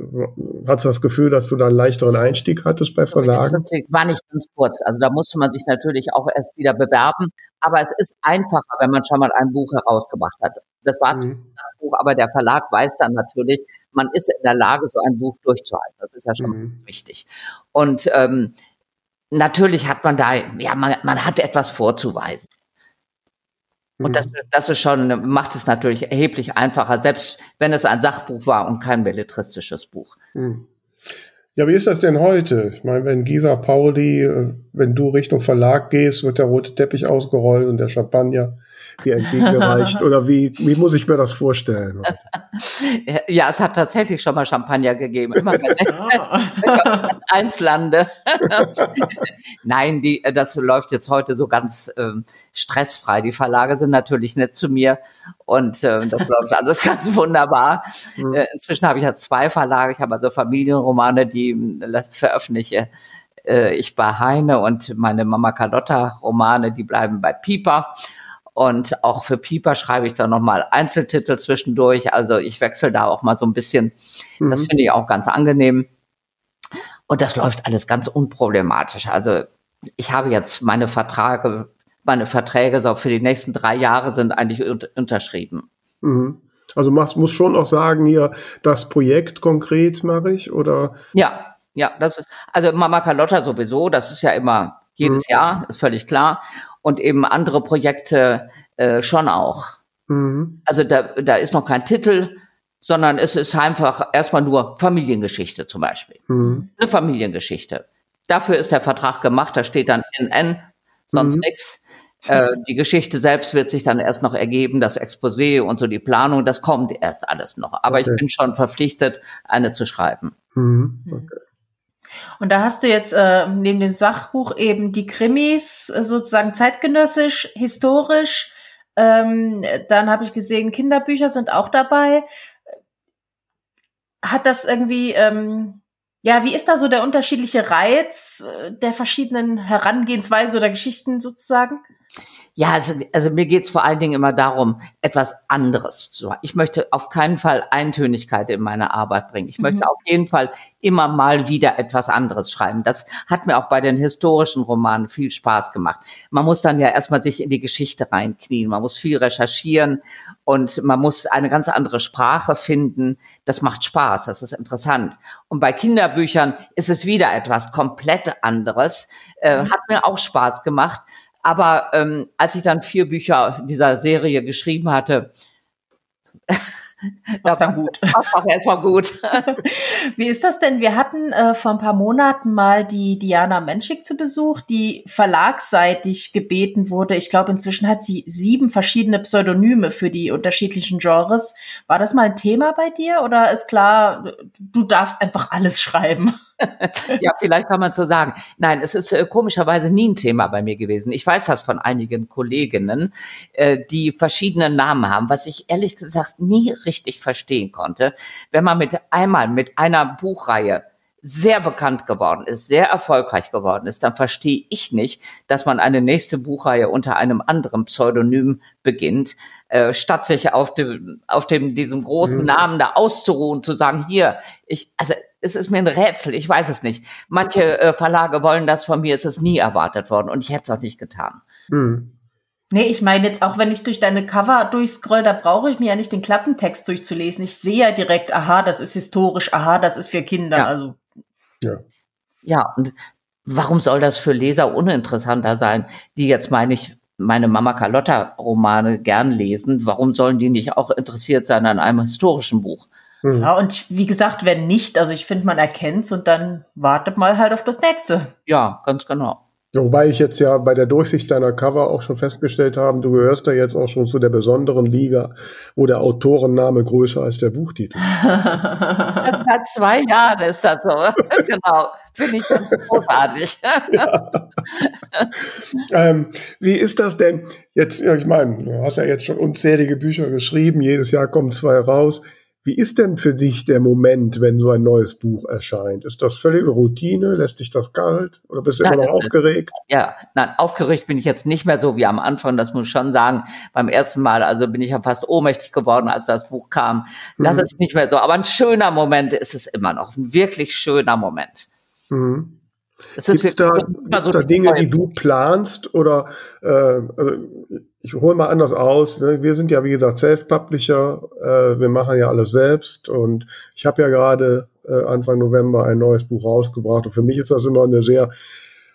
hattest du das Gefühl, dass du da einen leichteren Einstieg hattest bei Verlagen? Das war nicht ganz kurz. Also da musste man sich natürlich auch erst wieder bewerben. Aber es ist einfacher, wenn man schon mal ein Buch herausgebracht hat. Das war mhm. ein Buch, aber der Verlag weiß dann natürlich, man ist in der Lage, so ein Buch durchzuhalten. Das ist ja schon mhm. wichtig. Und ähm, natürlich hat man da, ja, man, man hat etwas vorzuweisen. Und das, mhm. das ist schon, macht es natürlich erheblich einfacher, selbst wenn es ein Sachbuch war und kein belletristisches Buch. Mhm. Ja, wie ist das denn heute? Ich meine, wenn Gisa Pauli, äh, wenn du Richtung Verlag gehst, wird der rote Teppich ausgerollt und der Champagner dir entgegengereicht? Oder wie, wie muss ich mir das vorstellen? Ja, es hat tatsächlich schon mal Champagner gegeben. Immer wenn ich als eins lande. Nein, die, das läuft jetzt heute so ganz ähm, stressfrei. Die Verlage sind natürlich nett zu mir und äh, das läuft alles ganz wunderbar. Mhm. Äh, inzwischen habe ich ja zwei Verlage. Ich habe also Familienromane, die äh, veröffentliche äh, ich bei Heine und meine Mama Carlotta Romane, die bleiben bei Pieper. Und auch für Pieper schreibe ich dann nochmal Einzeltitel zwischendurch. Also ich wechsle da auch mal so ein bisschen. Mhm. Das finde ich auch ganz angenehm. Und das läuft alles ganz unproblematisch. Also ich habe jetzt meine Verträge, meine Verträge so für die nächsten drei Jahre sind eigentlich unterschrieben. Mhm. Also machst, muss schon auch sagen, hier, das Projekt konkret mache ich, oder? Ja, ja, das ist, also Mama Carlotta sowieso, das ist ja immer jedes mhm. Jahr, ist völlig klar und eben andere Projekte äh, schon auch. Mhm. Also da, da ist noch kein Titel, sondern es ist einfach erstmal nur Familiengeschichte zum Beispiel. Mhm. Eine Familiengeschichte. Dafür ist der Vertrag gemacht, da steht dann NN, sonst mhm. nichts. Äh, die Geschichte selbst wird sich dann erst noch ergeben, das Exposé und so die Planung, das kommt erst alles noch. Aber okay. ich bin schon verpflichtet, eine zu schreiben. Mhm. Okay. Und da hast du jetzt äh, neben dem Sachbuch eben die Krimis äh, sozusagen zeitgenössisch, historisch. Ähm, dann habe ich gesehen, Kinderbücher sind auch dabei. Hat das irgendwie, ähm, ja, wie ist da so der unterschiedliche Reiz äh, der verschiedenen Herangehensweise oder Geschichten sozusagen? Ja, also, also mir geht's vor allen Dingen immer darum, etwas anderes zu machen. Ich möchte auf keinen Fall Eintönigkeit in meine Arbeit bringen. Ich mhm. möchte auf jeden Fall immer mal wieder etwas anderes schreiben. Das hat mir auch bei den historischen Romanen viel Spaß gemacht. Man muss dann ja erstmal sich in die Geschichte reinknien. Man muss viel recherchieren und man muss eine ganz andere Sprache finden. Das macht Spaß. Das ist interessant. Und bei Kinderbüchern ist es wieder etwas komplett anderes. Äh, mhm. hat mir auch Spaß gemacht. Aber ähm, als ich dann vier Bücher dieser Serie geschrieben hatte, das dann gut. Das war erstmal gut. Wie ist das denn? Wir hatten äh, vor ein paar Monaten mal die Diana Menschik zu Besuch, die verlagsseitig gebeten wurde. Ich glaube, inzwischen hat sie sieben verschiedene Pseudonyme für die unterschiedlichen Genres. War das mal ein Thema bei dir oder ist klar, du darfst einfach alles schreiben? Ja, vielleicht kann man so sagen. Nein, es ist äh, komischerweise nie ein Thema bei mir gewesen. Ich weiß das von einigen Kolleginnen, äh, die verschiedene Namen haben, was ich ehrlich gesagt nie richtig verstehen konnte. Wenn man mit einmal mit einer Buchreihe sehr bekannt geworden ist, sehr erfolgreich geworden ist, dann verstehe ich nicht, dass man eine nächste Buchreihe unter einem anderen Pseudonym beginnt, äh, statt sich auf dem, auf dem, diesem großen mhm. Namen da auszuruhen, zu sagen, hier, ich, also, es ist mir ein Rätsel, ich weiß es nicht. Manche äh, Verlage wollen das von mir, es ist nie erwartet worden und ich hätte es auch nicht getan. Mhm. Nee, ich meine jetzt auch, wenn ich durch deine Cover durchscroll, da brauche ich mir ja nicht den Klappentext durchzulesen. Ich sehe ja direkt, aha, das ist historisch, aha, das ist für Kinder. Ja. Also ja. Ja, und warum soll das für Leser uninteressanter sein, die jetzt meine ich meine Mama Carlotta Romane gern lesen? Warum sollen die nicht auch interessiert sein an einem historischen Buch? Hm. Ja, und wie gesagt, wenn nicht, also ich finde, man erkennt's und dann wartet mal halt auf das nächste. Ja, ganz genau. Wobei ich jetzt ja bei der Durchsicht deiner Cover auch schon festgestellt habe, du gehörst da jetzt auch schon zu der besonderen Liga, wo der Autorenname größer als der Buchtitel. Seit zwei Jahren ist das so. genau. Finde ich großartig. ja. ähm, wie ist das denn jetzt? Ja, ich meine, du hast ja jetzt schon unzählige Bücher geschrieben. Jedes Jahr kommen zwei raus. Wie ist denn für dich der Moment, wenn so ein neues Buch erscheint? Ist das völlige Routine? Lässt dich das kalt? Oder bist du nein, immer noch aufgeregt? Ja, nein, aufgeregt bin ich jetzt nicht mehr so wie am Anfang. Das muss ich schon sagen. Beim ersten Mal, also bin ich ja fast ohnmächtig geworden, als das Buch kam. Das mhm. ist nicht mehr so. Aber ein schöner Moment ist es immer noch. Ein wirklich schöner Moment. Mhm. Gibt es da, so da Dinge, die du planst oder äh, also ich hole mal anders aus. Ne? Wir sind ja, wie gesagt, Self-Publisher. Äh, wir machen ja alles selbst. Und ich habe ja gerade äh, Anfang November ein neues Buch rausgebracht. Und für mich ist das immer eine sehr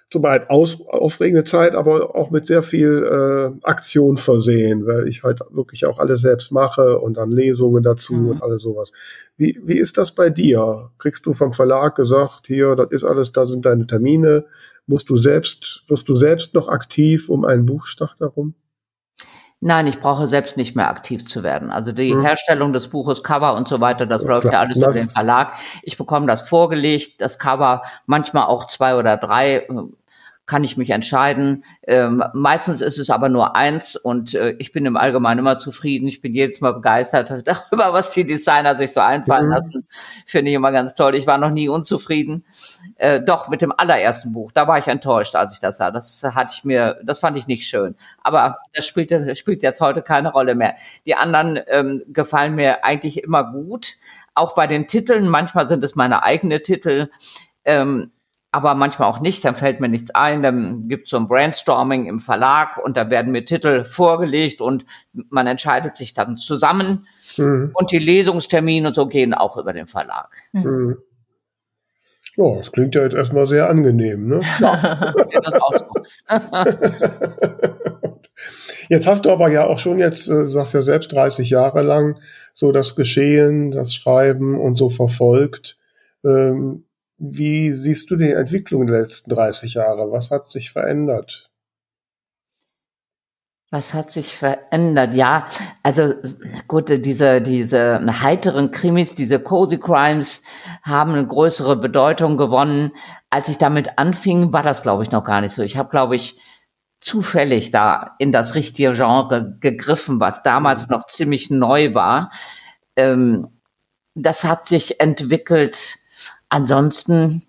zum Beispiel aus, aufregende Zeit, aber auch mit sehr viel äh, Aktion versehen, weil ich halt wirklich auch alles selbst mache und dann Lesungen dazu mhm. und alles sowas. Wie, wie ist das bei dir? Kriegst du vom Verlag gesagt, hier, das ist alles, da sind deine Termine. Musst du selbst, wirst du selbst noch aktiv um einen Buchstart herum? Nein, ich brauche selbst nicht mehr aktiv zu werden. Also die hm. Herstellung des Buches, Cover und so weiter, das ja, läuft ja alles über den Verlag. Ich bekomme das vorgelegt, das Cover, manchmal auch zwei oder drei kann ich mich entscheiden. Ähm, meistens ist es aber nur eins und äh, ich bin im Allgemeinen immer zufrieden. Ich bin jedes Mal begeistert darüber, was die Designer sich so einfallen mhm. lassen. Finde ich immer ganz toll. Ich war noch nie unzufrieden. Äh, doch mit dem allerersten Buch, da war ich enttäuscht, als ich das sah. Das hatte ich mir, das fand ich nicht schön. Aber das spielt, das spielt jetzt heute keine Rolle mehr. Die anderen ähm, gefallen mir eigentlich immer gut. Auch bei den Titeln, manchmal sind es meine eigenen Titel. Ähm, aber manchmal auch nicht, dann fällt mir nichts ein, dann gibt es so ein Brainstorming im Verlag und da werden mir Titel vorgelegt und man entscheidet sich dann zusammen mhm. und die Lesungstermine und so gehen auch über den Verlag. Mhm. Ja, das klingt ja jetzt erstmal sehr angenehm, ne? Ja, das auch so. jetzt hast du aber ja auch schon jetzt, äh, sagst ja selbst 30 Jahre lang so das Geschehen, das Schreiben und so verfolgt. Ähm, wie siehst du die Entwicklung der letzten 30 Jahre? Was hat sich verändert? Was hat sich verändert? Ja, also gut, diese, diese heiteren Krimis, diese Cozy Crimes haben eine größere Bedeutung gewonnen. Als ich damit anfing, war das, glaube ich, noch gar nicht so. Ich habe, glaube ich, zufällig da in das richtige Genre gegriffen, was damals noch ziemlich neu war. Ähm, das hat sich entwickelt Ansonsten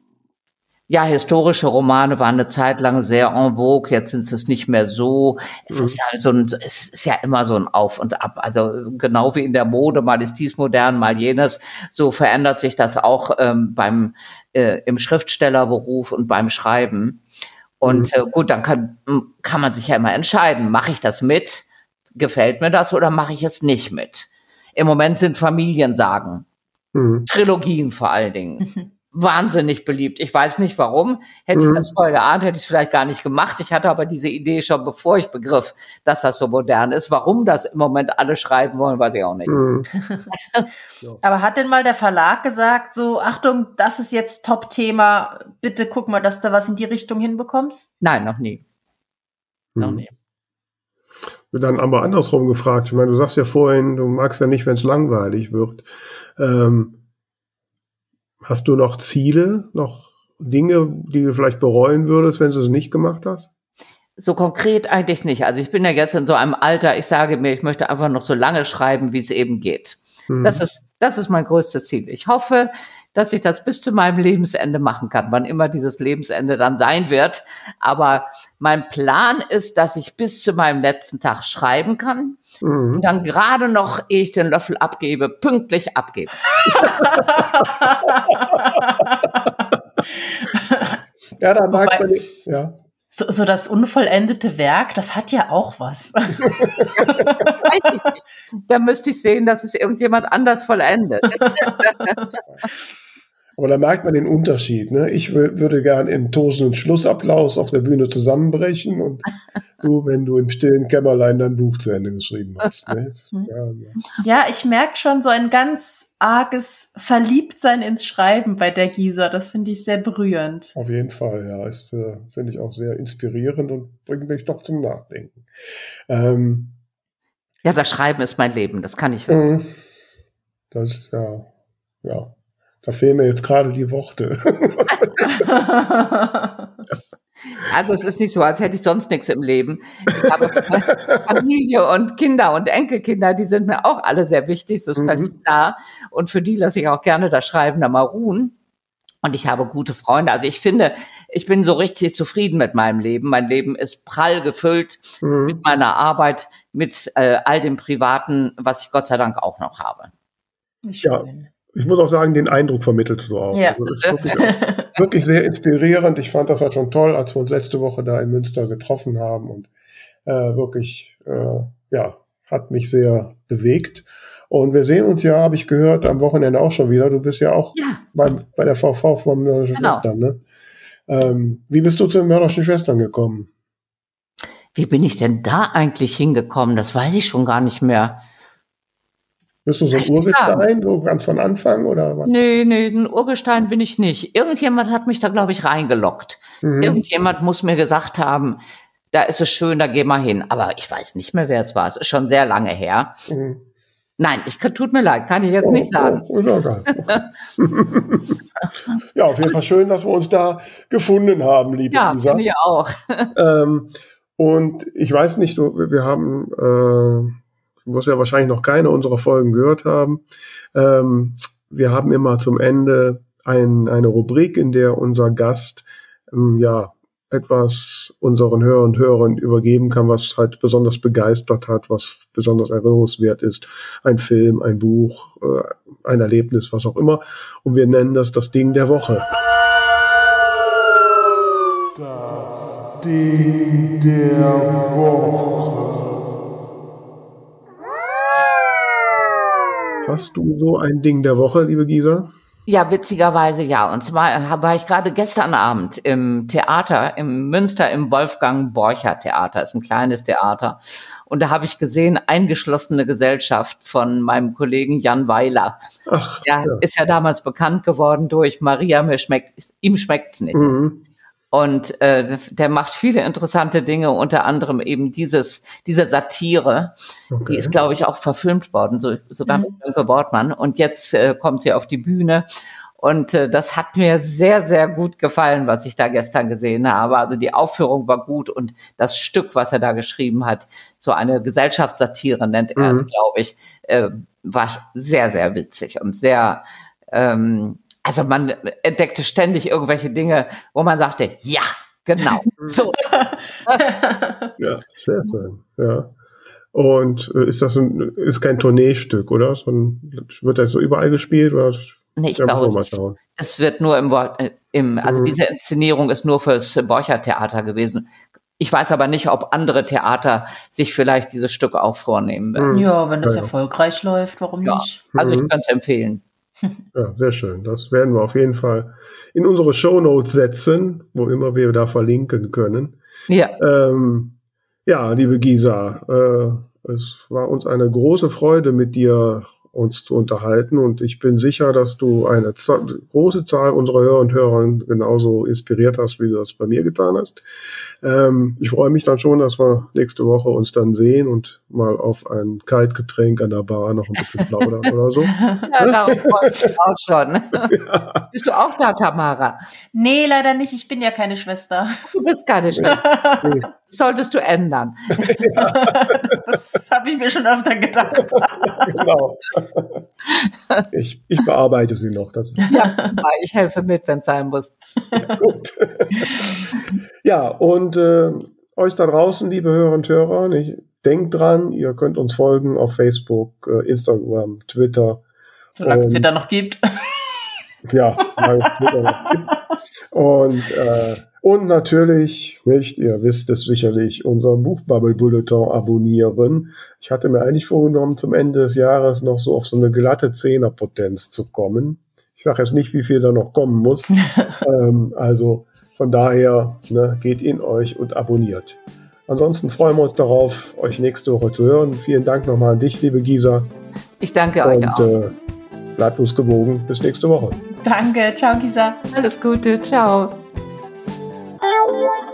Ja, historische Romane waren eine Zeit lang sehr en vogue, jetzt sind es nicht mehr so. Es mhm. ist ja so ein, es ist ja immer so ein Auf und Ab. Also genau wie in der Mode, mal ist dies modern, mal jenes, so verändert sich das auch ähm, beim äh, im Schriftstellerberuf und beim Schreiben. Und mhm. äh, gut, dann kann, kann man sich ja immer entscheiden, mache ich das mit, gefällt mir das oder mache ich es nicht mit. Im Moment sind Familiensagen, mhm. Trilogien vor allen Dingen. wahnsinnig beliebt. Ich weiß nicht warum. Hätte mhm. ich das vorher geahnt, hätte ich es vielleicht gar nicht gemacht. Ich hatte aber diese Idee schon, bevor ich begriff, dass das so modern ist. Warum das im Moment alle schreiben wollen, weiß ich auch nicht. Mhm. aber hat denn mal der Verlag gesagt, so, Achtung, das ist jetzt Top-Thema, bitte guck mal, dass du was in die Richtung hinbekommst? Nein, noch nie. Mhm. Noch nie. Dann aber andersrum gefragt. Ich meine, du sagst ja vorhin, du magst ja nicht, wenn es langweilig wird. Ähm, Hast du noch Ziele, noch Dinge, die du vielleicht bereuen würdest, wenn du es nicht gemacht hast? So konkret eigentlich nicht. Also ich bin ja jetzt in so einem Alter, ich sage mir, ich möchte einfach noch so lange schreiben, wie es eben geht. Mhm. Das ist, das ist mein größtes Ziel. Ich hoffe, dass ich das bis zu meinem Lebensende machen kann, wann immer dieses Lebensende dann sein wird. Aber mein Plan ist, dass ich bis zu meinem letzten Tag schreiben kann mhm. und dann gerade noch, ehe ich den Löffel abgebe, pünktlich abgebe. ja, da mag man nicht, ja. So, so das unvollendete Werk, das hat ja auch was. da müsste ich sehen, dass es irgendjemand anders vollendet. Aber da merkt man den Unterschied. Ne? Ich würde gern im tosenden Schlussapplaus auf der Bühne zusammenbrechen und du, wenn du im stillen Kämmerlein dein Buch zu Ende geschrieben hast. Ne? Ja, ja. ja, ich merke schon so ein ganz arges Verliebtsein ins Schreiben bei der Gisa. Das finde ich sehr berührend. Auf jeden Fall, ja. Das äh, finde ich auch sehr inspirierend und bringt mich doch zum Nachdenken. Ähm, ja, das Schreiben ist mein Leben, das kann ich wirklich. Mhm. Das ist ja, ja. Da fehlen mir jetzt gerade die Worte. Also es ist nicht so, als hätte ich sonst nichts im Leben. Ich habe Familie und Kinder und Enkelkinder, die sind mir auch alle sehr wichtig, das ist mhm. völlig klar. Und für die lasse ich auch gerne das Schreiben da mal ruhen. Und ich habe gute Freunde. Also ich finde, ich bin so richtig zufrieden mit meinem Leben. Mein Leben ist prall gefüllt mhm. mit meiner Arbeit, mit äh, all dem Privaten, was ich Gott sei Dank auch noch habe. Ja, ich muss auch sagen, den Eindruck vermittelst du auch. Ja. Also das ist wirklich, wirklich, sehr inspirierend. Ich fand das halt schon toll, als wir uns letzte Woche da in Münster getroffen haben und äh, wirklich, äh, ja, hat mich sehr bewegt. Und wir sehen uns ja, habe ich gehört, am Wochenende auch schon wieder. Du bist ja auch ja. Bei, bei der VV von Mörderischen genau. Schwestern, ne? Ähm, wie bist du zu den Mörderischen Schwestern gekommen? Wie bin ich denn da eigentlich hingekommen? Das weiß ich schon gar nicht mehr. Bist du so ein Urgestein, so ganz von Anfang oder was? Nee, nee, ein Urgestein bin ich nicht. Irgendjemand hat mich da, glaube ich, reingelockt. Mhm. Irgendjemand muss mir gesagt haben, da ist es schön, da geh mal hin. Aber ich weiß nicht mehr, wer es war. Es ist schon sehr lange her. Mhm. Nein, ich tut mir leid, kann ich jetzt oh, nicht sagen. Oh, ist auch ja, auf jeden Fall schön, dass wir uns da gefunden haben, liebe ja, Lisa. Ja, auch. ähm, und ich weiß nicht, wir haben äh, muss ja wahrscheinlich noch keine unserer Folgen gehört haben. Ähm, wir haben immer zum Ende ein, eine Rubrik, in der unser Gast ähm, ja etwas unseren Hörern und Hörern übergeben kann, was halt besonders begeistert hat, was besonders erinnerungswert ist. Ein Film, ein Buch, äh, ein Erlebnis, was auch immer. Und wir nennen das das Ding der Woche. Das Ding der Woche. Hast du so ein Ding der Woche, liebe Gisa? Ja, witzigerweise ja. Und zwar äh, war ich gerade gestern Abend im Theater, im Münster, im Wolfgang Borcher Theater. ist ein kleines Theater. Und da habe ich gesehen, eingeschlossene Gesellschaft von meinem Kollegen Jan Weiler. Ach, ja, ja, ist ja damals bekannt geworden durch Maria, mir schmeckt, ihm schmeckt's nicht. Mhm. Und äh, der macht viele interessante Dinge, unter anderem eben dieses, diese Satire. Okay. Die ist, glaube ich, auch verfilmt worden, so, sogar mhm. mit Sönke Wortmann. Und jetzt äh, kommt sie auf die Bühne. Und äh, das hat mir sehr, sehr gut gefallen, was ich da gestern gesehen habe. Also die Aufführung war gut und das Stück, was er da geschrieben hat, so eine Gesellschaftssatire nennt er mhm. es, glaube ich, äh, war sehr, sehr witzig und sehr ähm, also man entdeckte ständig irgendwelche Dinge, wo man sagte, ja, genau, so. ja, sehr schön, ja. Und äh, ist das ein, ist kein Tourneestück, oder? So ein, wird das so überall gespielt? Oder? Nee, ich glaube, es, es, wird nur im, äh, im also mhm. diese Inszenierung ist nur fürs Borcher Theater gewesen. Ich weiß aber nicht, ob andere Theater sich vielleicht dieses Stück auch vornehmen werden. Mhm. Ja, wenn das ja, erfolgreich läuft, warum ja. nicht? Also ich mhm. kann es empfehlen. Ja, sehr schön. Das werden wir auf jeden Fall in unsere Show Notes setzen, wo immer wir da verlinken können. Ja. Ähm, ja, liebe Gisa, äh, es war uns eine große Freude, mit dir uns zu unterhalten. Und ich bin sicher, dass du eine große Zahl unserer Hörer und Hörer genauso inspiriert hast, wie du das bei mir getan hast. Ähm, ich freue mich dann schon, dass wir nächste Woche uns dann sehen und mal auf ein Kaltgetränk an der Bar noch ein bisschen plaudern oder so. Ja, darauf freue ich mich auch schon. Ja. Bist du auch da, Tamara? Nee, leider nicht. Ich bin ja keine Schwester. Du bist keine Schwester. Nee. Solltest du ändern. Ja. Das, das habe ich mir schon öfter gedacht. genau. Ich, ich bearbeite sie noch. Das ja, ich helfe mit, wenn es sein muss. Ja, gut. Ja, und äh, euch da draußen, liebe Hörer und Hörer, ich, denkt dran, ihr könnt uns folgen auf Facebook, äh, Instagram, Twitter. Solange es Twitter noch gibt. Ja, solange es Twitter noch gibt. Und, äh, und natürlich, nicht, ihr wisst es sicherlich, unser Buchbubble-Bulletin abonnieren. Ich hatte mir eigentlich vorgenommen, zum Ende des Jahres noch so auf so eine glatte Zehnerpotenz zu kommen. Ich sage jetzt nicht, wie viel da noch kommen muss. ähm, also von daher ne, geht in euch und abonniert. Ansonsten freuen wir uns darauf, euch nächste Woche zu hören. Vielen Dank nochmal an dich, liebe Gisa. Ich danke euch und, auch. Äh, bleibt uns gewogen. Bis nächste Woche. Danke. Ciao, Gisa. Alles Gute. Ciao. Thank you.